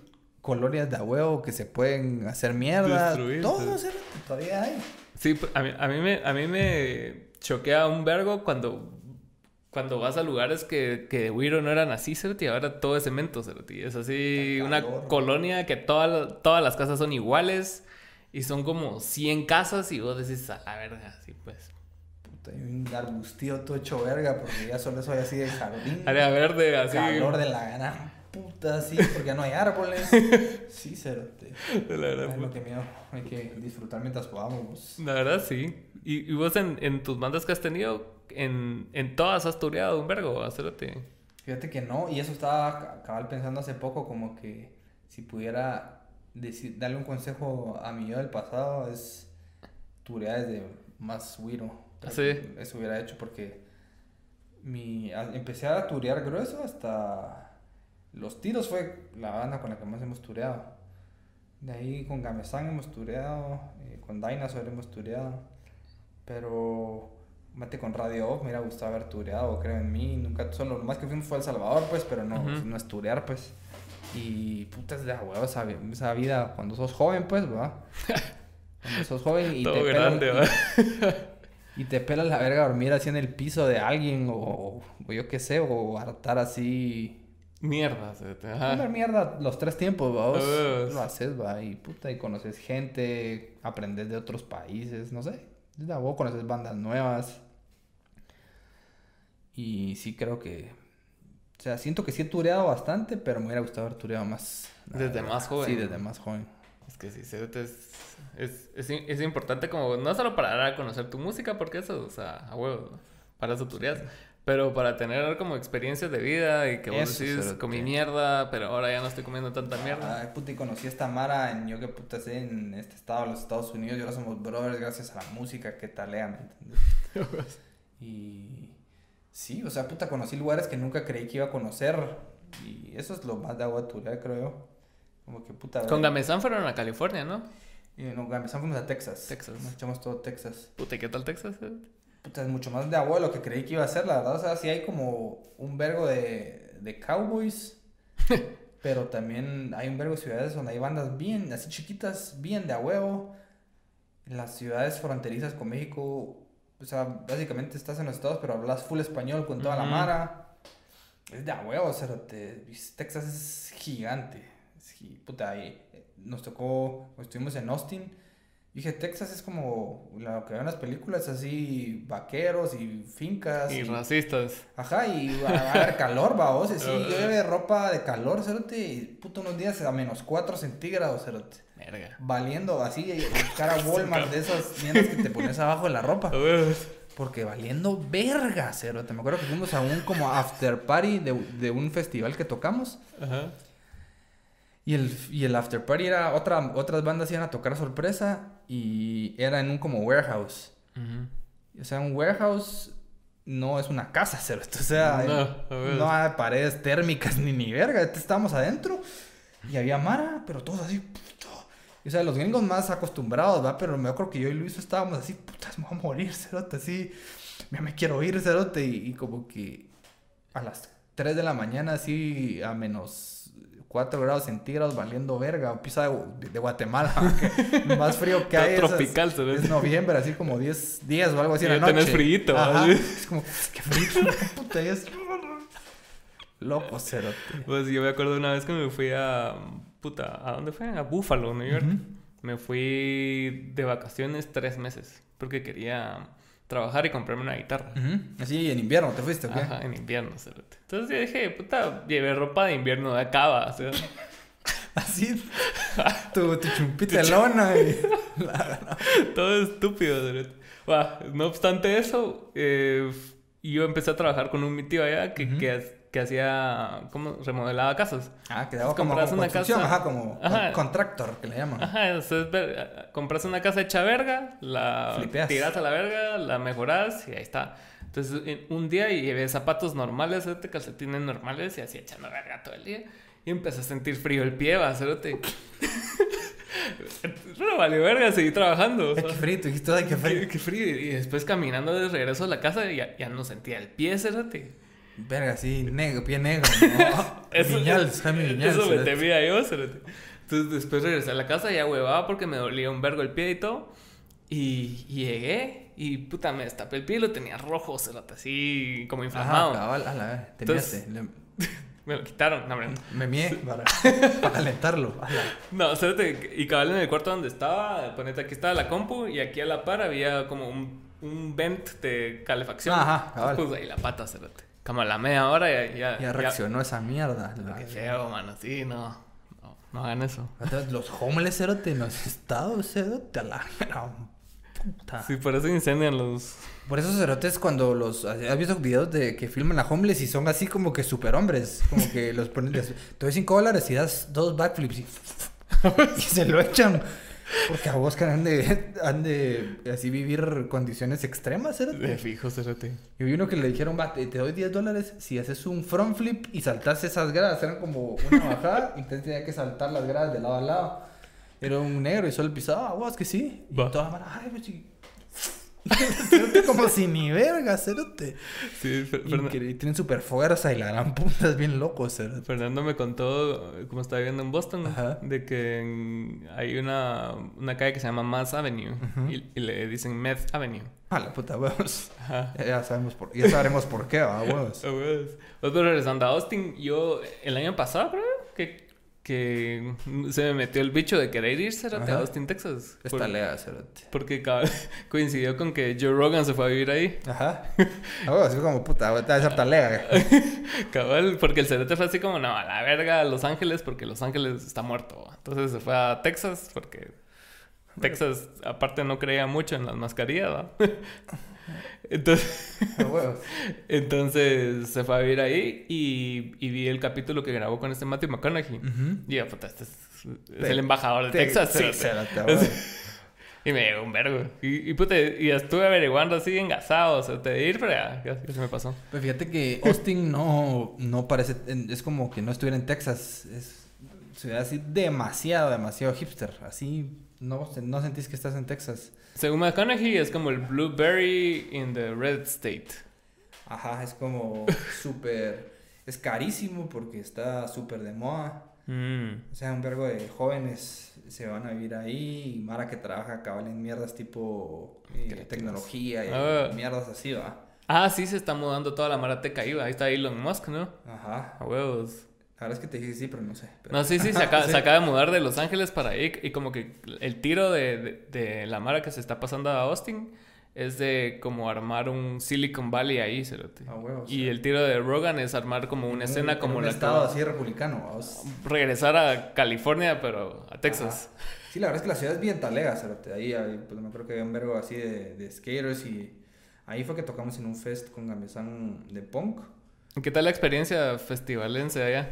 colonias de huevo que se pueden hacer mierda. Todo, todavía hay. Sí, a mí, a mí me, a mí me choquea un vergo cuando cuando vas a lugares que, que de Wiro no eran así, y ahora todo es cemento, Certi. Es así una colonia que todas las casas son iguales y son como 100 casas y vos decís, a la verga, así pues. Puta, hay un arbustío todo hecho verga porque ya solo soy así de jardín. Área verde, así. Calor de la gana puta, sí, porque ya no hay árboles. (laughs) Sí, Cerote. La verdad. Ay, que miedo. Hay que disfrutar mientras podamos. La verdad, sí. ¿Y, y vos en, en tus bandas que has tenido, en, en todas has tureado un vergo, acérate. Fíjate que no, y eso estaba cabal pensando hace poco, como que si pudiera decir, darle un consejo a mi yo del pasado, es turear desde más Wiro. Sí. Eso hubiera hecho porque mi, empecé a turear grueso hasta los tiros fue la banda con la que más hemos tureado. De ahí con Gamesán hemos tureado, eh, con Dinosaur hemos tureado, pero mate con Radio Off, me hubiera gustado haber tureado, creo en mí, nunca, solo lo más que fuimos fue El Salvador, pues, pero no, no es turear, pues. Y putas de huevo esa, esa, vida cuando sos joven, pues, ¿verdad? (laughs) Cuando sos joven y te grande, pelas, y, y, te pelas la verga dormir así en el piso de alguien o, o yo qué sé, o hartar así Mierda. Ajá. mierda los tres tiempos, vos lo haces, va, y puta, y conoces gente, aprendes de otros países, no sé. Vos conoces bandas nuevas. Y sí creo que... O sea, siento que sí he tureado bastante, pero me hubiera gustado haber tureado más. Desde más joven. Sí, desde más joven. Es que sí, es, es, es, es, importante como, no solo para dar a conocer tu música, porque eso, o sea, a huevo, para eso tureas, pero para tener como experiencias de vida y que vos decís, comí mierda, pero ahora ya no estoy comiendo tanta mierda. Ay, puta, y conocí a esta Mara en yo que puta sé, en este estado los Estados Unidos y ahora somos brothers gracias a la música que talea, ¿me entiendes? (laughs) y sí, o sea, puta, conocí lugares que nunca creí que iba a conocer y eso es lo más de agua tuya, creo. Como que puta. Con Gamesán fueron a California, ¿no? Y no, Gamesán fuimos a Texas. Texas. Nos echamos todo Texas. Puta, ¿y qué tal Texas? Puta, es mucho más de abuelo que creí que iba a ser, la verdad. O sea, sí hay como un vergo de, de cowboys, (laughs) pero también hay un vergo de ciudades donde hay bandas bien, así chiquitas, bien de a huevo. Las ciudades fronterizas con México, o sea, básicamente estás en los estados, pero hablas full español con toda la mara. Es de a huevo, o sea, Texas es gigante. puta, ahí nos tocó, estuvimos en Austin dije, Texas es como lo que en las películas, así vaqueros y fincas. Y, racistas. Ajá, y va a haber calor, va, o sea, sí, (laughs) llueve ropa de calor, cerote, y puto unos días a menos 4 centígrados, cerote. Verga. Valiendo así, (laughs) cara Walmart de esas mierdas que te pones abajo de la ropa. (laughs) porque valiendo verga, cerote. Me acuerdo que fuimos a un como after party de, de un festival que tocamos. Ajá. Y el, y el after party era otra, otras bandas iban a tocar sorpresa y era en un como warehouse. O sea, un warehouse no es una casa, cerote. (laughs) O sea, no, no hay paredes térmicas (laughs) ni ni verga. Estábamos adentro y había Mara, pero todos así, o sea, los gringos más acostumbrados, ¿va? Pero me acuerdo que yo y Luis estábamos así, putas, me voy a morir, (laughs) cerote, así. Ya me quiero ir, cerote. Y, y como que a las 3 de la mañana, así, a menos 4 grados centígrados, valiendo verga. Pisa de, de, Guatemala, (laughs) más frío que hay. tropical, es, es noviembre, así como 10 días o algo así en la noche. tenés frío. Es como, qué frío, (laughs) puta, es... Loco, cerote. Pues yo me acuerdo una vez que me fui a puta, ¿a dónde fue? A Buffalo, New York. Me fui de vacaciones tres meses porque quería trabajar y comprarme una guitarra. Así en invierno te fuiste, ¿o qué? Ajá, en invierno, cerote. Entonces yo dije, puta, llevé ropa de invierno de acaba, o (laughs) Así, (laughs) tu, tu chumpita de lona y... (laughs) Todo estúpido, cerote. no obstante eso, eh, yo empecé a trabajar con un mi tío allá que, que que hacía, ¿cómo? Remodelaba casas. Ah, que daba como, una casa. Ajá, como contractor, que le llaman. Ajá, entonces compras una casa hecha verga, la tiras a la verga, la mejoras y ahí está. Entonces, un día llevé zapatos normales, este calcetines normales y así echando verga todo el día. Y empecé a sentir frío el pie, va, cerote. Pero vale, verga, seguí trabajando. Qué frío, dijiste, ay, qué frío. Qué, frío. Y después caminando de regreso a la casa ya, ya no sentía el pie, cerote. Verga, sí, negro, pie negro. (laughs) eso, Viñals, (laughs) Jaime Viñals. Eso me temía yo, Entonces después regresé a la casa ya huevaba porque me dolía un vergo el pie y todo. Y, llegué y puta, me destapé el pie y lo tenía rojo, cerote, así como inflamado. Ajá, cabal, a la vez, te Entonces, (laughs) me lo quitaron, no, Me mié para, para calentarlo. No, cerote, y cabal en el cuarto donde estaba, ponete aquí estaba la compu y aquí a la par había como un, un vent de calefacción. Ajá, cabal. Pues ahí la pata, cerote. Como a la media hora ya... Ya, ya reaccionó esa mierda. Qué feo, mano. Sí, no. No, hagan eso. Los homeless, cerote, en los estados, cerote, a la... Puta. Sí, por eso incendian los... Por eso cerotes cuando los... ¿Has visto videos de que filman a homeless y son así como que super hombres? Como que los ponen... Te doy 5 dólares y das dos backflips y... (laughs) y se lo echan. Porque a vos han de, han de así vivir condiciones extremas, ¿cierto? De fijo, cérate. Y vi uno que le dijeron, va, te, doy 10 dólares si haces un front flip y saltas esas gradas. Eran como una bajada, y (laughs) entonces tenía que saltar las gradas de lado a lado. Era un negro y solo pisaba, ah, vos que sí. Y ay, pues sí como si ni verga, cerote. Sí, tienen super fuerza y la gran puta es bien loco, cerote. Fernando me contó, como estaba viviendo en Boston, de que hay una, una calle que se llama Mass Avenue y, le dicen Meth Avenue. Ah, la puta, huevos. (laughs) Ya, sabemos por, ya sabremos por qué, huevos. huevos. Pues, regresando a Austin, yo el año pasado, creo que que se me metió el bicho de querer irse a Austin, Texas. Está lea, cerote. Porque (laughs) coincidió con que Joe Rogan se fue a vivir ahí. Ajá. (laughs) Oh, así como puta, va a ser talea. (laughs) Cabal, porque el cerote fue así como, no, a la verga a Los Ángeles, porque Los Ángeles está muerto. Entonces se fue a Texas, porque Texas, aparte, no creía mucho en las mascarillas, Entonces, (laughs) entonces se fue a vivir ahí y, y, vi el capítulo que grabó con este Matthew McConaughey. Y ya, puta, este es, el embajador de Texas. Sí, (laughs) y me llegó un vergo. Y, y, puta, y estuve averiguando así engasado, o sea, te ir, pero ya, ya, se me pasó. Pues fíjate que Austin no, no parece, es como que no estuviera en Texas. Es ciudad así demasiado, demasiado hipster. Así no, no sentís que estás en Texas. Según McConaughey es como el blueberry in the red state. Ajá, es como (laughs) súper... es carísimo porque está súper de moda. Mm. O sea, un vergo de jóvenes se van a vivir ahí y Mara que trabaja cabal en mierdas tipo eh, tecnología y ah. mierdas así, va. Ah, sí, se está mudando toda la marateca ahí, ahí está Elon Musk, ¿no? Ajá. A huevos. La verdad es que te dije sí, pero no sé. No, sí, sí, se (laughs) acaba, de mudar de Los Ángeles para ahí y como que el tiro de, de, la mara que se está pasando a Austin es de como armar un Silicon Valley ahí, cerote. Ah, y el tiro de Rogan es armar como una escena como un la estado así republicano. Regresar a California, pero a Texas. Sí, la verdad es que la ciudad es bien talega, cerote. Ahí, pues me acuerdo que había un vergo así de, de skaters y Ahí fue que tocamos en un fest con Gamesán de punk. ¿Qué tal la experiencia festivalense allá?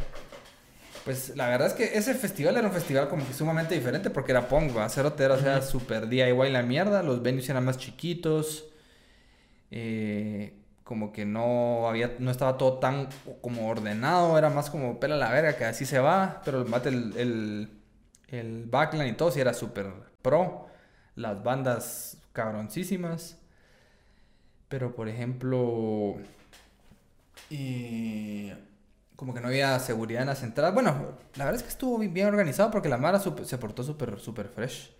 Pues la verdad es que ese festival era un festival como que sumamente diferente porque era punk, va. Cerote era, o sea, super DIY la mierda, los venues eran más chiquitos. Eh, como que no había, no estaba todo tan como ordenado, era más como pela la verga, que así se va, pero el, el, el backline y todo sí era súper pro, las bandas cabroncísimas, pero por ejemplo, y como que no había seguridad en las entradas, bueno, la verdad es que estuvo bien organizado porque la Mara se portó súper, súper fresh.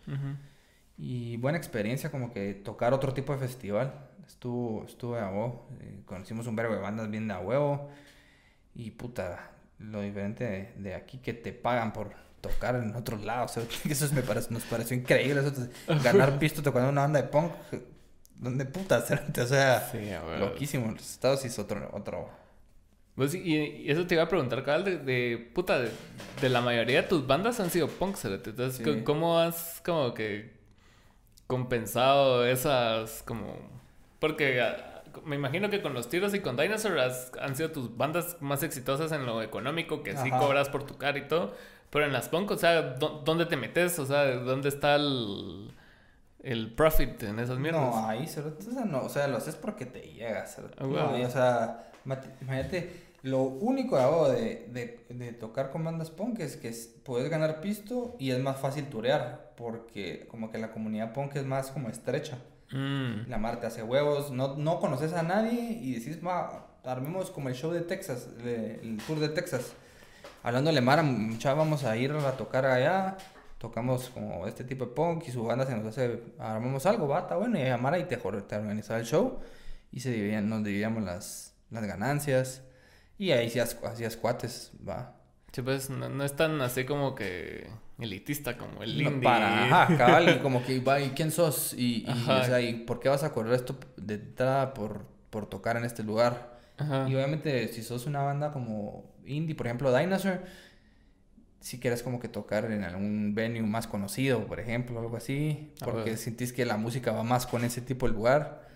Y buena experiencia como que tocar otro tipo de festival. Estuvo, estuve a huevo. Eh, conocimos un verbo de bandas bien de a huevo. Y puta, lo diferente de, aquí que te pagan por tocar en otros lados. (laughs) eso me parece, nos pareció increíble. ganar (laughs) pisto tocando una banda de punk. ¿Dónde puta? (laughs) O sea, loquísimo. Los Estados hizo otro. otro. Pues, y, eso te iba a preguntar, cabal, de, de puta, de, la mayoría de tus bandas han sido punk, Entonces, ¿cómo has como que compensado esas como porque ah, me imagino que con los tiros y con Dinosaur han sido tus bandas más exitosas en lo económico, que sí cobras por tu cara y todo. Pero en las punk, o sea, ¿dónde te metes? O sea, ¿dónde está el, el profit en esas mierdas? No, ahí, o sea, no, o sea, lo haces porque te llegas. Ah, o sea, imagínate, lo único de, de, de, tocar con bandas punk es que puedes ganar pisto y es más fácil turear, porque como que la comunidad punk es más como estrecha. Mm. La mar te hace huevos, no, no conoces a nadie y decís, va, armemos como el show de Texas, el tour de Texas. Hablándole Mara, mucha vamos a ir a tocar allá, tocamos como este tipo de punk y su banda se nos hace, armamos algo, va, está bueno, y a Mara y te, te organizaba el show y se dividían, nos dividíamos las, las ganancias y ahí hacías, hacías cuates, va. Sí, pues no, no es tan así como que elitista como el indie. para, ajá, (laughs) cabal, y como que, ¿y quién sos? Y, y, o sea, ¿y por qué vas a correr esto de entrada por, por tocar en este lugar? Y obviamente, si sos una banda como indie, por ejemplo, Dinosaur, si quieres como que tocar en algún venue más conocido, por ejemplo, algo así, porque sentís que la música va más con ese tipo de lugar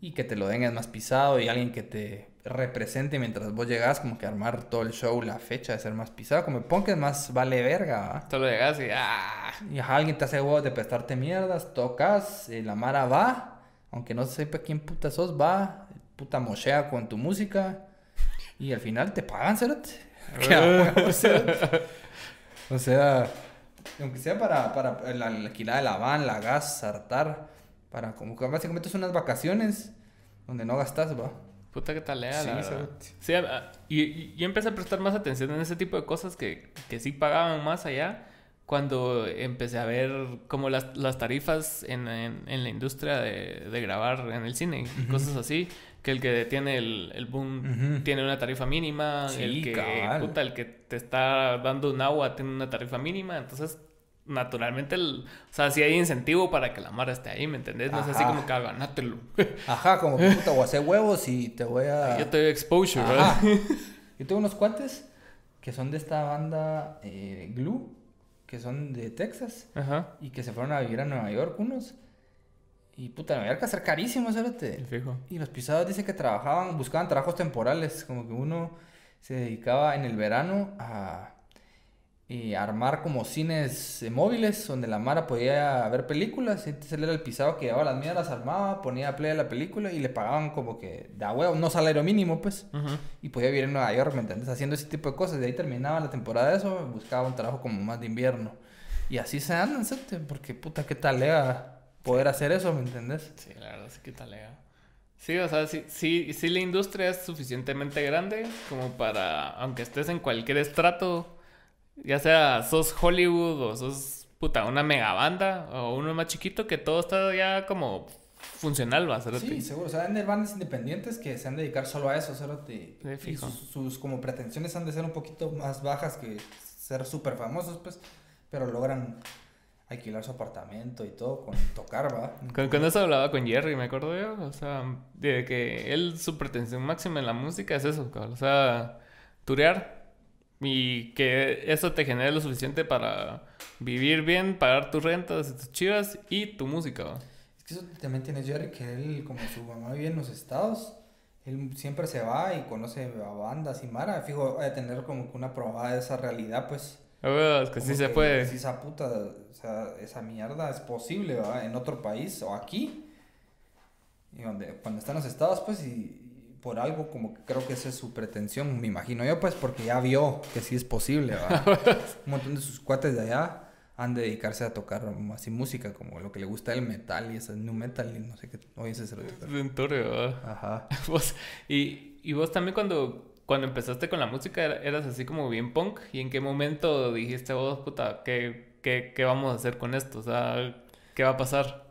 y que te lo den más pisado y alguien que te represente mientras vos llegás, como que armar todo el show, la fecha de ser más pisado, como punk es más vale verga. Solo llegas y ¡ah! Y alguien te hace huevos de prestarte mierdas, tocas, y la mara va, aunque no sepa quién puta sos, va, puta mochea con tu música y al final te pagan, ¿cierto? (laughs) o sea, aunque sea para, para la, alquilada de la van, la gas, sartar, para como que básicamente son unas vacaciones donde no gastas, va. Puta que talea, la verdad. Sí, y, y, empecé a prestar más atención en ese tipo de cosas que, que sí pagaban más allá cuando empecé a ver como las, las tarifas en, en, la industria de, de, grabar en el cine y cosas así. Que el que tiene el, el boom tiene una tarifa mínima. el que, puta, el que te está dando un agua tiene una tarifa mínima. Entonces naturalmente, el, o sea, si hay incentivo para que la Mara esté ahí, ¿me entendés? No es así como que ganátelo. (laughs) Ajá, como puta, o hacer huevos y te voy a. Yo te doy exposure, ¿verdad? (laughs) Yo tengo unos cuates que son de esta banda eh, Glue, que son de Texas, Ajá. y que se fueron a vivir a Nueva York unos. Y puta, Nueva York a ser carísimo, ¿sabes? Fijo. Y los pisados dicen que trabajaban, buscaban trabajos temporales, como que uno se dedicaba en el verano a y armar como cines móviles donde la Mara podía ver películas. Entonces él era el pisado que llevaba las mierdas, armaba, ponía play a la película y le pagaban como que de huevo, no salario mínimo, pues. Y podía vivir en Nueva York, ¿me entiendes? Haciendo ese tipo de cosas. De ahí terminaba la temporada de eso, buscaba un trabajo como más de invierno. Y así se andan, Porque puta, qué talega poder hacer eso, ¿me entiendes? Sí, la verdad, sí, qué talega. Sí, o sea, sí, sí, sí la industria es suficientemente grande como para, aunque estés en cualquier estrato ya sea sos Hollywood o sos puta una mega banda o uno más chiquito que todo está ya como funcional va a ser sí seguro o sea hay bandas independientes que se han de dedicar solo a eso y sus, como pretensiones han de ser un poquito más bajas que ser súper famosos pues pero logran alquilar su apartamento y todo con tocar va. Con, eso hablaba con Jerry me acuerdo yo o sea de que él su pretensión máxima en la música es eso o sea turear y que eso te genere lo suficiente para vivir bien, pagar tus rentas, tus chivas y tu música. Es que eso también tiene Jerry, que él, como su mamá vive en los estados, él siempre se va y conoce a bandas y Mara. Fijo, a tener como una probada de esa realidad, pues. es que sí se puede. Si esa puta, o sea, esa mierda es posible, ¿verdad? En otro país o aquí. Y donde, cuando está en los estados, pues, y, por algo como que creo que esa es su pretensión, me imagino yo, pues, porque ya vio que sí es posible, ¿verdad? (laughs) Un montón de sus cuates de allá han de dedicarse a tocar así música, como lo que le gusta el metal y ese new metal y no sé qué. Oye, ese es el Ajá. (laughs) y, y vos también cuando, cuando empezaste con la música eras así como bien punk. ¿Y en qué momento dijiste vos, puta, qué, qué, qué vamos a hacer con esto? O sea, ¿qué va a pasar?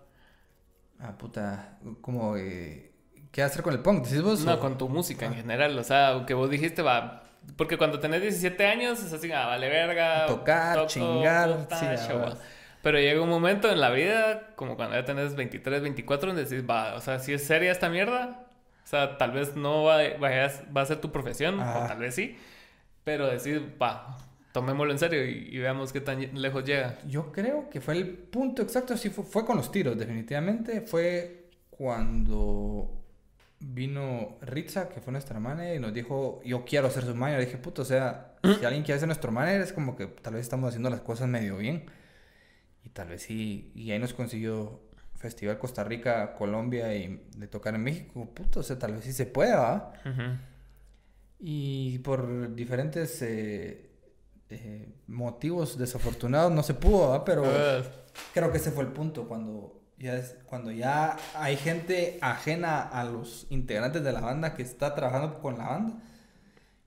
Ah, puta, como... Eh, ¿Qué hacer con el punk? ¿Decís vos? No, con tu música en ah. general. O sea, que vos dijiste, va, porque cuando tenés 17 años es así, ah, vale verga. Tocar, chingar. sí, pero llega un momento en la vida, como cuando ya tenés 23, 24, donde decís, va, o sea, si es seria esta mierda, o sea, tal vez no va, va a ser tu profesión, o tal vez sí, pero decís, va, tomémoslo en serio y, veamos qué tan lejos llega. Yo creo que fue el punto exacto, sí, fue, fue con los tiros, definitivamente. Fue cuando vino Ritza, que fue nuestra manager, y nos dijo, yo quiero ser su manager. Y dije, puto, o sea, (clears throat) si alguien quiere ser nuestro manager, es como que tal vez estamos haciendo las cosas medio bien. Y tal vez sí. Y ahí nos consiguió Festival Costa Rica, Colombia y de tocar en México. Puto, o sea, tal vez sí se pueda, ¿va? Y por diferentes eh, eh, motivos desafortunados no se pudo, ¿va? Pero creo que ese fue el punto cuando ya es cuando ya hay gente ajena a los integrantes de la banda que está trabajando con la banda.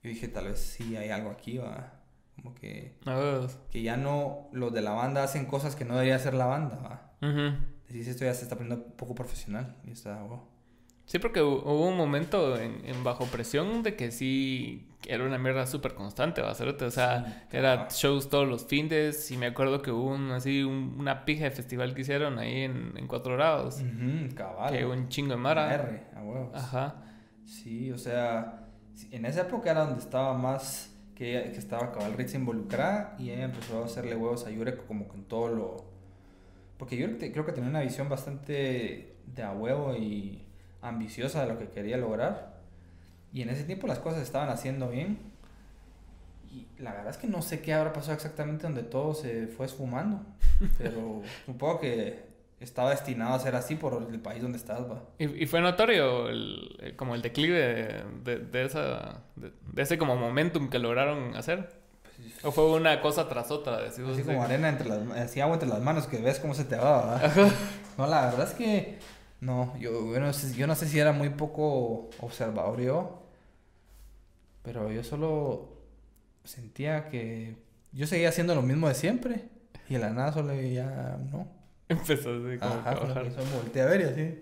Yo dije, tal vez sí hay algo aquí, va. Como que, que ya no los de la banda hacen cosas que no debería hacer la banda, va. Decís, esto ya se está poniendo un poco profesional. Y está, Sí, porque hubo un momento en, Bajo Presión de que sí era una mierda súper constante, ¿va a ser? O sea, era shows todos los fines y me acuerdo que hubo un, así una pija de festival que hicieron ahí en, en Cuatro Grados. cabal. Que un chingo de mara. R, a huevos. Ajá. Sí, o sea, en esa época era donde estaba más que, que estaba Cabal Ritz involucrada y ella empezó a hacerle huevos a Yurek como con todo lo... Porque Yurek creo que tenía una visión bastante de a huevo y ambiciosa de lo que quería lograr. Y en ese tiempo las cosas estaban haciendo bien. Y la verdad es que no sé qué habrá pasado exactamente donde todo se fue esfumando. (laughs) Pero supongo que estaba destinado a ser así por el país donde estás, va. ¿Y, fue notorio el, como el declive de, de, esa, de, ese como momentum que lograron hacer? Pues, ¿O fue una cosa tras otra? Así, como arena entre las, así agua entre las manos que ves cómo se te va, No, la verdad es que no, yo, no sé, yo no sé si era muy poco observador yo, pero yo solo sentía que yo seguía haciendo lo mismo de siempre y la nada solo ya no. (laughs) Empezó así como Ajá, a volteé a ver y así.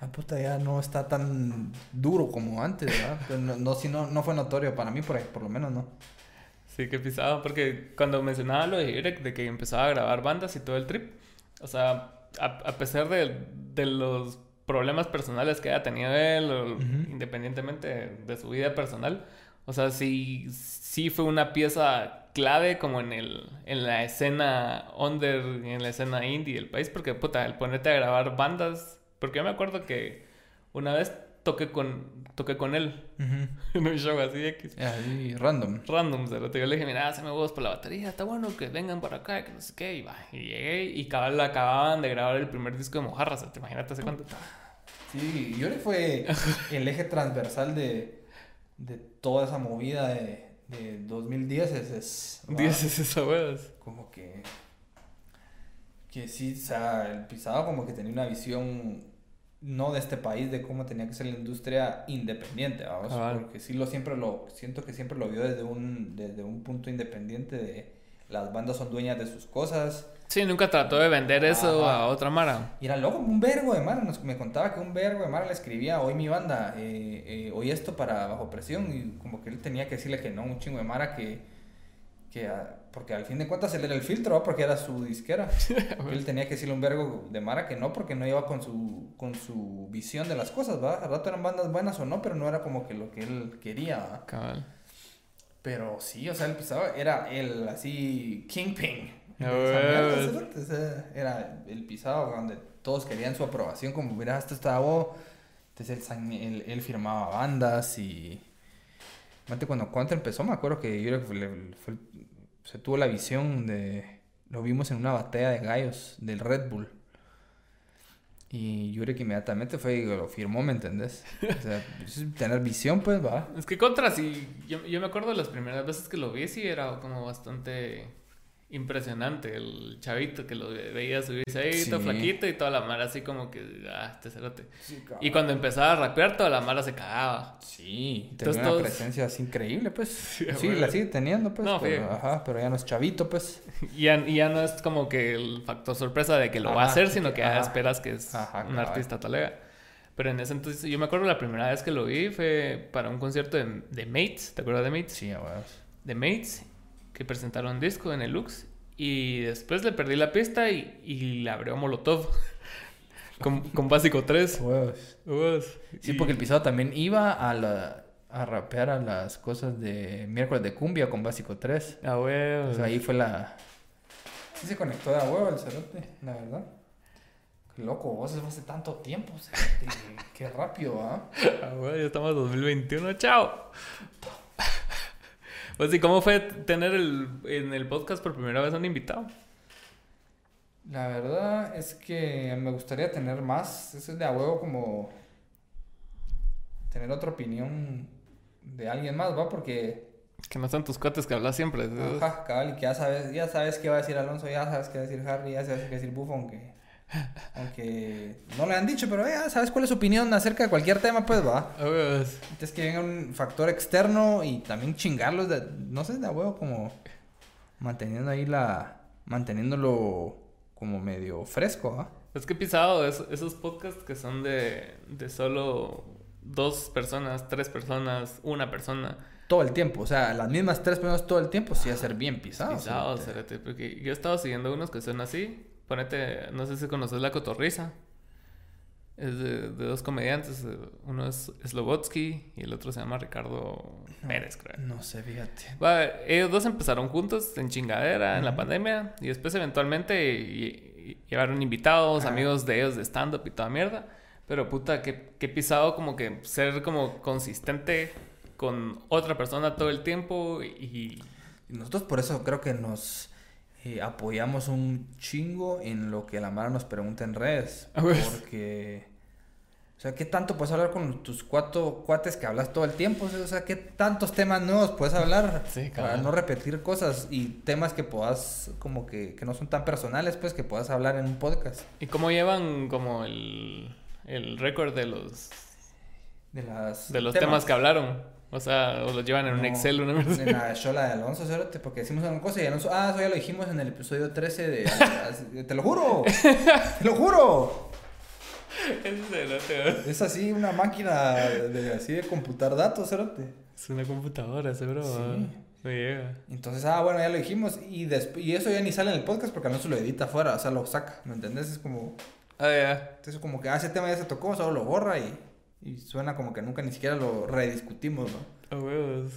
Ah, puta, ya no está tan duro como antes, ¿verdad? no, no, si no, no fue notorio para mí, por, por lo menos no. Sí, que pisaba, porque cuando mencionaba lo de Eric, de que empezaba a grabar bandas y todo el trip, o sea, a, pesar de, de, los problemas personales que haya tenido él, independientemente de su vida personal, o sea, sí, sí fue una pieza clave como en, el, en la escena under, en la escena indie del país, porque puta, el ponerte a grabar bandas, porque yo me acuerdo que una vez toqué con, toqué con él (laughs) en un show así X. Ahí, random. Random, Yo le dije, mira, me huevos por la batería, está bueno que vengan para acá, que no sé qué. Y va, y llegué y cabal acababan de grabar el primer disco de Mojarras, ¿te imaginas hace cuánto? Sí, Yuri fue (laughs) el eje transversal de, de toda esa movida de, de 2010. Es, es, (laughs) 10 es esa huevas. Como que. Que sí, o sea, el pisado como que tenía una visión no de este país, de cómo tenía que ser la industria independiente, vamos, porque sí lo siempre lo, siento que siempre lo vio desde un, desde un punto independiente de las bandas son dueñas de sus cosas. Sí, nunca trató de vender eso a otra Mara. Y era loco, un vergo de Mara, me contaba que un vergo de Mara le escribía, hoy mi banda, eh, eh, hoy esto para Bajo Presión, y como que él tenía que decirle que no, un chingo de Mara que, que porque al fin de cuentas él era el filtro, porque era su disquera. (laughs) él tenía que decirle un vergo de Mara que no, porque no iba con su, con su visión de las cosas, ¿va? Al rato eran bandas buenas o no, pero no era como que lo que él quería, Cabal. Pero sí, o sea, él empezaba, era el así Kingpin. era el pisado donde todos querían su aprobación, como, mira, esto está vos. Entonces él, él, firmaba bandas y... Cuando, cuando empezó, me acuerdo que yo se tuvo la visión de... Lo vimos en una batalla de gallos del Red Bull. Y Yurek inmediatamente fue y lo firmó, ¿me entendés? O sea, (laughs) tener visión, pues va. Es que contra, sí. Yo, yo me acuerdo de las primeras veces que lo vi, sí era como bastante impresionante el chavito que lo veía subirse ahí, todo flaquito y toda la mara así como que, ah, este cerote. y cuando empezaba a rapear, toda la mara se cagaba. Sí, tenía una presencia así increíble, pues. (laughs) Sí, la sigue teniendo, pues. pero, ajá, pero ya no es chavito, pues. (laughs) y, ya, ya, no es como que el factor sorpresa de que lo va a hacer, sino que ya esperas que es un artista talega. Pero en ese entonces, yo me acuerdo la primera vez que lo vi fue para un concierto de, de Mates, ¿te acuerdas de Mates? Sí, bueno. De Mates que presentaron disco en el Lux y después le perdí la pista y, y le abrió Molotov. (laughs) con, con Básico 3. Sí, porque el pisado también iba a, la, a rapear a las cosas de miércoles de cumbia con Básico 3. Ah, huevos. O sea, ahí fue la... Sí se conectó de a huevo el cerote, la verdad. Qué loco, vos hace tanto tiempo, (laughs) Qué rápido, ¿ah? Ah, ya estamos en 2021, chao. Pues sí, ¿cómo fue tener el, en el podcast por primera vez un invitado? La verdad es que me gustaría tener más. Eso es de a huevo como tener otra opinión de alguien más, ¿va? Porque... Que no sean tus cuates que hablas siempre. Ajá, cabal, y que ya sabes, ya sabes qué va a decir Alonso, ya sabes qué va a decir Harry, ya sabes qué va a decir Buffon, que aunque no le han dicho, pero ya sabes cuál es su opinión acerca de cualquier tema, pues va. Entonces que venga un factor externo y también chingarlos, de, no sé, de huevo, como manteniendo ahí la. manteniéndolo como medio fresco, ¿va? Es que he pisado esos podcasts que son de, de solo dos personas, tres personas, una persona. Todo el tiempo, o sea, las mismas tres personas todo el tiempo, sí, a ser bien pisado. Pisado, porque yo he estado siguiendo unos que son así Ponete, no sé si conoces La Cotorriza. Es de, dos comediantes. Uno es Slobotsky y el otro se llama Ricardo Pérez, creo. No sé, fíjate. ellos dos empezaron juntos en chingadera en la pandemia y después eventualmente llevaron invitados, amigos de ellos de stand-up y toda mierda. Pero puta, que, que pisado como que ser como consistente con otra persona todo el tiempo y nosotros por eso creo que nos eh, apoyamos un chingo en lo que la Mara nos pregunta en redes. Porque, o sea, ¿qué tanto puedes hablar con tus cuatro cuates que hablas todo el tiempo? O sea, ¿qué tantos temas nuevos puedes hablar para no repetir cosas y temas que puedas, como que, que no son tan personales, pues, que puedas hablar en un podcast? ¿Y cómo llevan como el, el récord de los... De, las de los temas que hablaron. O sea, o lo llevan en un Excel, una vez. En la shola de Alonso, porque decimos una cosa y Alonso, ah, eso ya lo dijimos en el episodio 13 de. ¡Te lo juro! ¡Te lo juro! Es así una máquina de, así de computar datos, cerote. Es una computadora, seguro. Sí. Me llega. Entonces, ah, bueno, ya lo dijimos. Y, y eso ya ni sale en el podcast porque Alonso lo edita afuera, o sea, lo saca. ¿Me entendés? Es como. Ah, ya. Entonces, como que, ah, ese tema ya se tocó, solo lo borra y. Y suena como que nunca ni siquiera lo rediscutimos, ¿no? A huevos.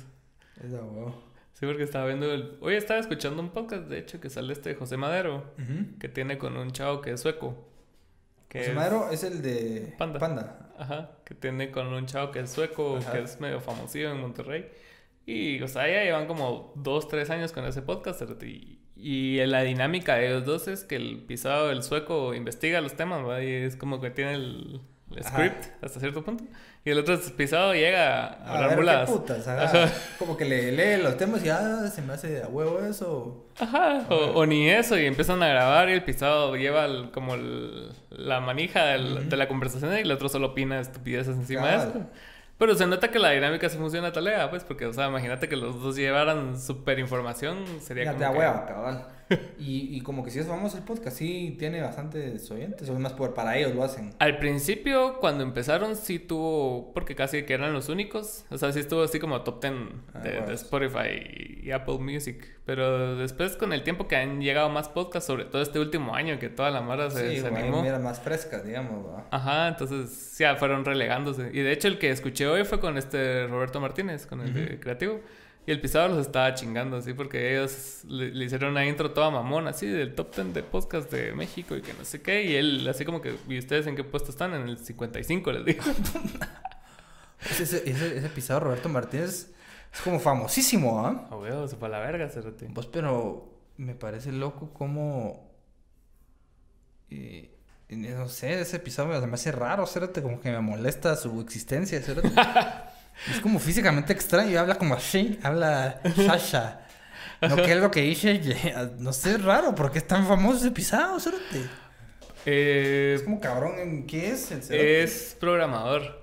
Es a huevo. Sí, porque estaba viendo el... Hoy estaba escuchando un podcast, de hecho, que sale este José Madero, que tiene con un chavo que es sueco. José Madero es el de Panda. Panda. Ajá, que tiene con un chavo que es sueco, que es medio famosillo en Monterrey. Y, o sea, ya llevan como dos, tres años con ese podcast. Y, y la dinámica de ellos dos es que el pisado, el sueco, investiga los temas, ¿va? Y es como que tiene el el script hasta cierto punto. Y el otro pisado llega a hablar Putas, Como que le lee los temas y ah, se me hace a huevo eso. Ajá, o, ni eso, y empiezan a grabar y el pisado lleva como la manija de la conversación y el otro solo opina estupideces encima de eso. Pero se nota que la dinámica se funciona talea, pues, porque, o sea, imagínate que los dos llevaran super información, sería como. hueva, cabal. (laughs) y, y, como que si es famoso el podcast, sí tiene bastantes oyentes, o más por, para ellos lo hacen. Al principio, cuando empezaron, sí tuvo, porque casi que eran los únicos, o sea, sí estuvo así como top 10 ah, de, Spotify y Apple Music. Pero después, con el tiempo que han llegado más podcasts, sobre todo este último año, que toda la mara se, sí, se animó. más frescas, digamos. Ajá, entonces ya fueron relegándose. Y de hecho, el que escuché hoy fue con este Roberto Martínez, con el de creativo Y el pisado los estaba chingando, así, porque ellos le, hicieron una intro toda mamona, así, del top 10 de podcast de México y que no sé qué. Y él, así como que, ¿y ustedes en qué puesto están? En el 55, les digo. ese, ese, ese pisado Roberto Martínez es como famosísimo, ¿ah? ¿eh? Oh, se fue a la verga, Cerati. Pues, pero me parece loco cómo. Eh, no sé, ese episodio me hace raro, Cerati, como que me molesta su existencia, Cerati. (laughs) Es como físicamente extraño, habla como así, habla Sasha. No, (laughs) ¿qué es lo que dice? No sé, es raro, ¿por qué es tan famoso ese pisado, eh, es como cabrón, ¿qué es el Es programador.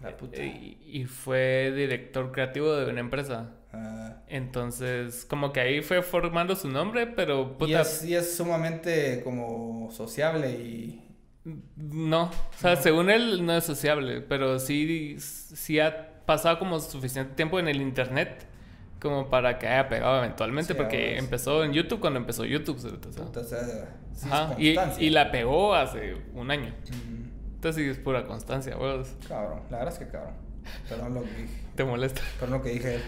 La puta. Y, fue director creativo de una empresa. Ah. Entonces, como que ahí fue formando su nombre, pero... Y, es, y es sumamente como sociable y... No, o sea, según él no es sociable, pero sí, sí ha pasado como suficiente tiempo en el internet como para que haya pegado eventualmente, porque empezó en YouTube cuando empezó YouTube. y, la pegó hace un año. Entonces sí es pura constancia, vos. Cabrón, la verdad es que cabrón. Perdón lo que dije. ¿Te molesta? Perdón lo que dije.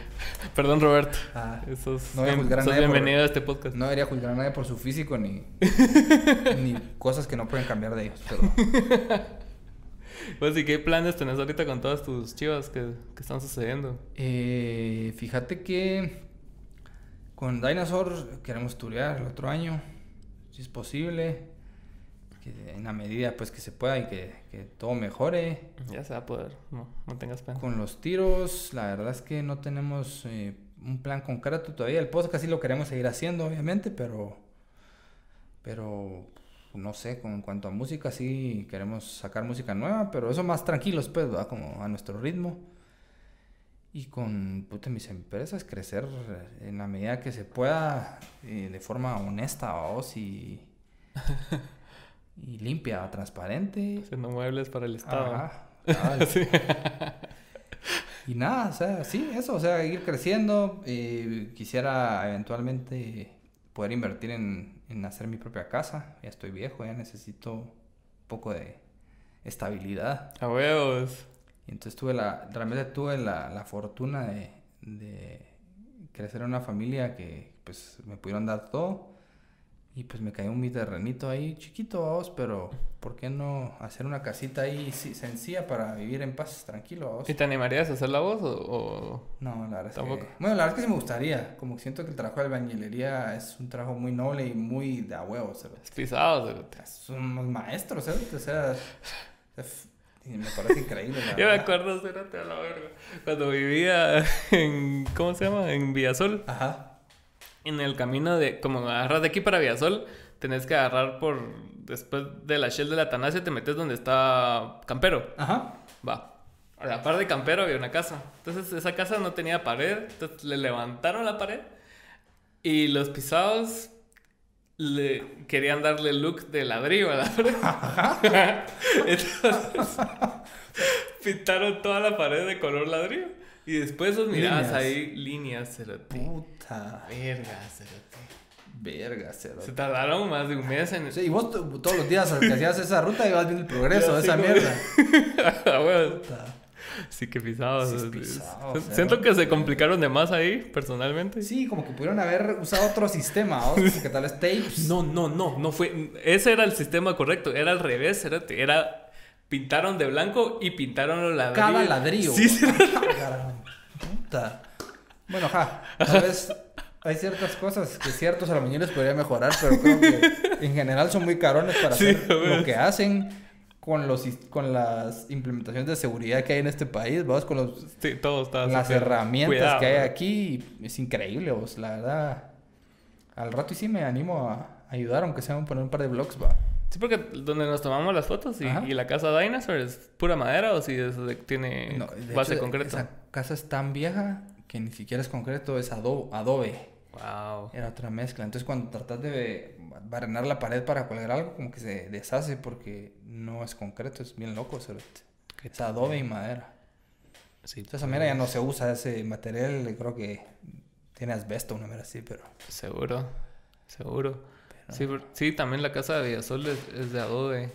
Perdón, Roberto. Ah, no voy a juzgar a nadie bienvenido a este podcast. No debería juzgar a nadie por su físico ni, (laughs) ni cosas que no pueden cambiar de ellos. Pero... (laughs) Pues, ¿y qué planes tenés ahorita con todas tus chivas que, están sucediendo? Eh, fíjate que con Dinosaur queremos estudiar el otro año, si es posible, que en la medida pues que se pueda y que, todo mejore. Ya se va a poder, no, no tengas pena. Con los tiros, la verdad es que no tenemos eh, un plan concreto todavía. El podcast sí lo queremos seguir haciendo, obviamente, pero... Pero no sé, con, en cuanto a música, sí queremos sacar música nueva, pero eso más tranquilos, pues, ¿verdad? Como a nuestro ritmo. Y con puta, mis empresas crecer en la medida que se pueda, eh, de forma honesta, vos, y, (laughs) y limpia, transparente. Haciendo muebles para el Estado. (laughs) Y nada, o sea, sí, eso, o sea, ir creciendo. Eh, quisiera eventualmente poder invertir en, en hacer mi propia casa. Ya estoy viejo, ya necesito un poco de estabilidad. A huevos. Y entonces tuve la, realmente tuve la, la fortuna de, de, crecer en una familia que pues me pudieron dar todo. Y pues me cayó un mi terrenito ahí chiquito, vos, pero ¿por qué no hacer una casita ahí sencilla para vivir en paz, tranquilo, vos? ¿Y te animarías a hacer la voz o, No, la verdad es que... Bueno, la verdad es que sí me gustaría. Como siento que el trabajo de albañilería es un trabajo muy noble y muy de a huevos, Es pisado, Son unos maestros, ¿sabes? O sea... (laughs) me parece increíble. (laughs) Yo me acuerdo, espérate a la verga. Cuando vivía en. ¿Cómo se llama? En Villasol. Ajá en el camino de, como agarras de aquí para Villasol, tenés que agarrar por, después de la Shell de la Tanasia, te metes donde está Campero. Ajá. Va. A la par de Campero había una casa. Entonces esa casa no tenía pared, entonces le levantaron la pared y los pisados le querían darle look de ladrillo a la pared. (laughs) (laughs) entonces (laughs) pintaron toda la pared de color ladrillo. Y después los mirabas ahí, líneas, cerote. Puta. Verga, cerote. Verga, cerote. Se tardaron más de un mes en... Sí, y vos todos los días que hacías esa ruta ibas viendo el progreso de esa mierda. (laughs) bueno. Sí, que pisados. Sí, pisado, Siento que se complicaron de más ahí, personalmente. Sí, como que pudieron haber usado otro sistema, ¿o? que tal vez tapes. (laughs) No, no, no, no fue. Ese era el sistema correcto, era al revés, era, era Pintaron de blanco y pintaron los ladrillos. Cada ladrillo. Sí, sí. (laughs) Puta. Bueno, ja. Tal vez hay ciertas cosas que ciertos albañiles podrían mejorar, pero creo que en general son muy carones para hacer lo que hacen con los con las implementaciones de seguridad que hay en este país, vamos con los sí, todo está las herramientas que hay aquí, es increíble, vos, la verdad. Al rato y sí me animo a ayudar aunque sea a poner un par de blogs, va. Sí, porque donde nos tomamos las fotos y, y la casa Dinosaur es pura madera o si tiene base concreta. Esa casa es tan vieja que ni siquiera es concreto, es adobe. Wow. Era otra mezcla. Entonces cuando tratas de barrenar la pared para colgar algo, como que se deshace porque no es concreto, es bien loco. Es adobe y madera. Sí, Entonces, esa mera ya no se usa ese material, creo que tiene asbesto, una mera así, pero... Seguro, seguro. Sí, sí, también la casa de Villasol es, de adobe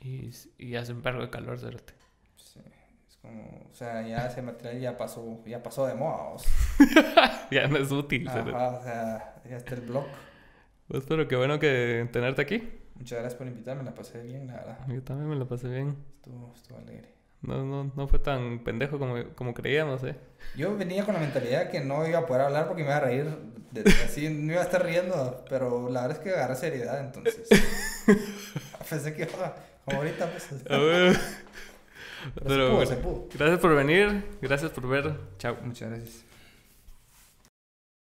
y, y hace un perro de calor, Sí, es como, o sea, ya ese material ya pasó, ya pasó de moda. (laughs) ya no es útil. Ajá, o sea, ya está el blog. Pues pero qué bueno que tenerte aquí. Muchas gracias por invitarme, la pasé bien, la verdad. Yo también me la pasé bien. Estuvo, estuvo alegre. No, no, no fue tan pendejo como, como creíamos, ¿eh? Yo venía con la mentalidad que no iba a poder hablar porque me iba a reír. así no iba a estar riendo, pero la verdad es que agarré seriedad, entonces. (laughs) Pensé que iba, ahorita, pues. pero, se pudo, se pudo. Gracias por venir, gracias por ver. Chao. Muchas gracias.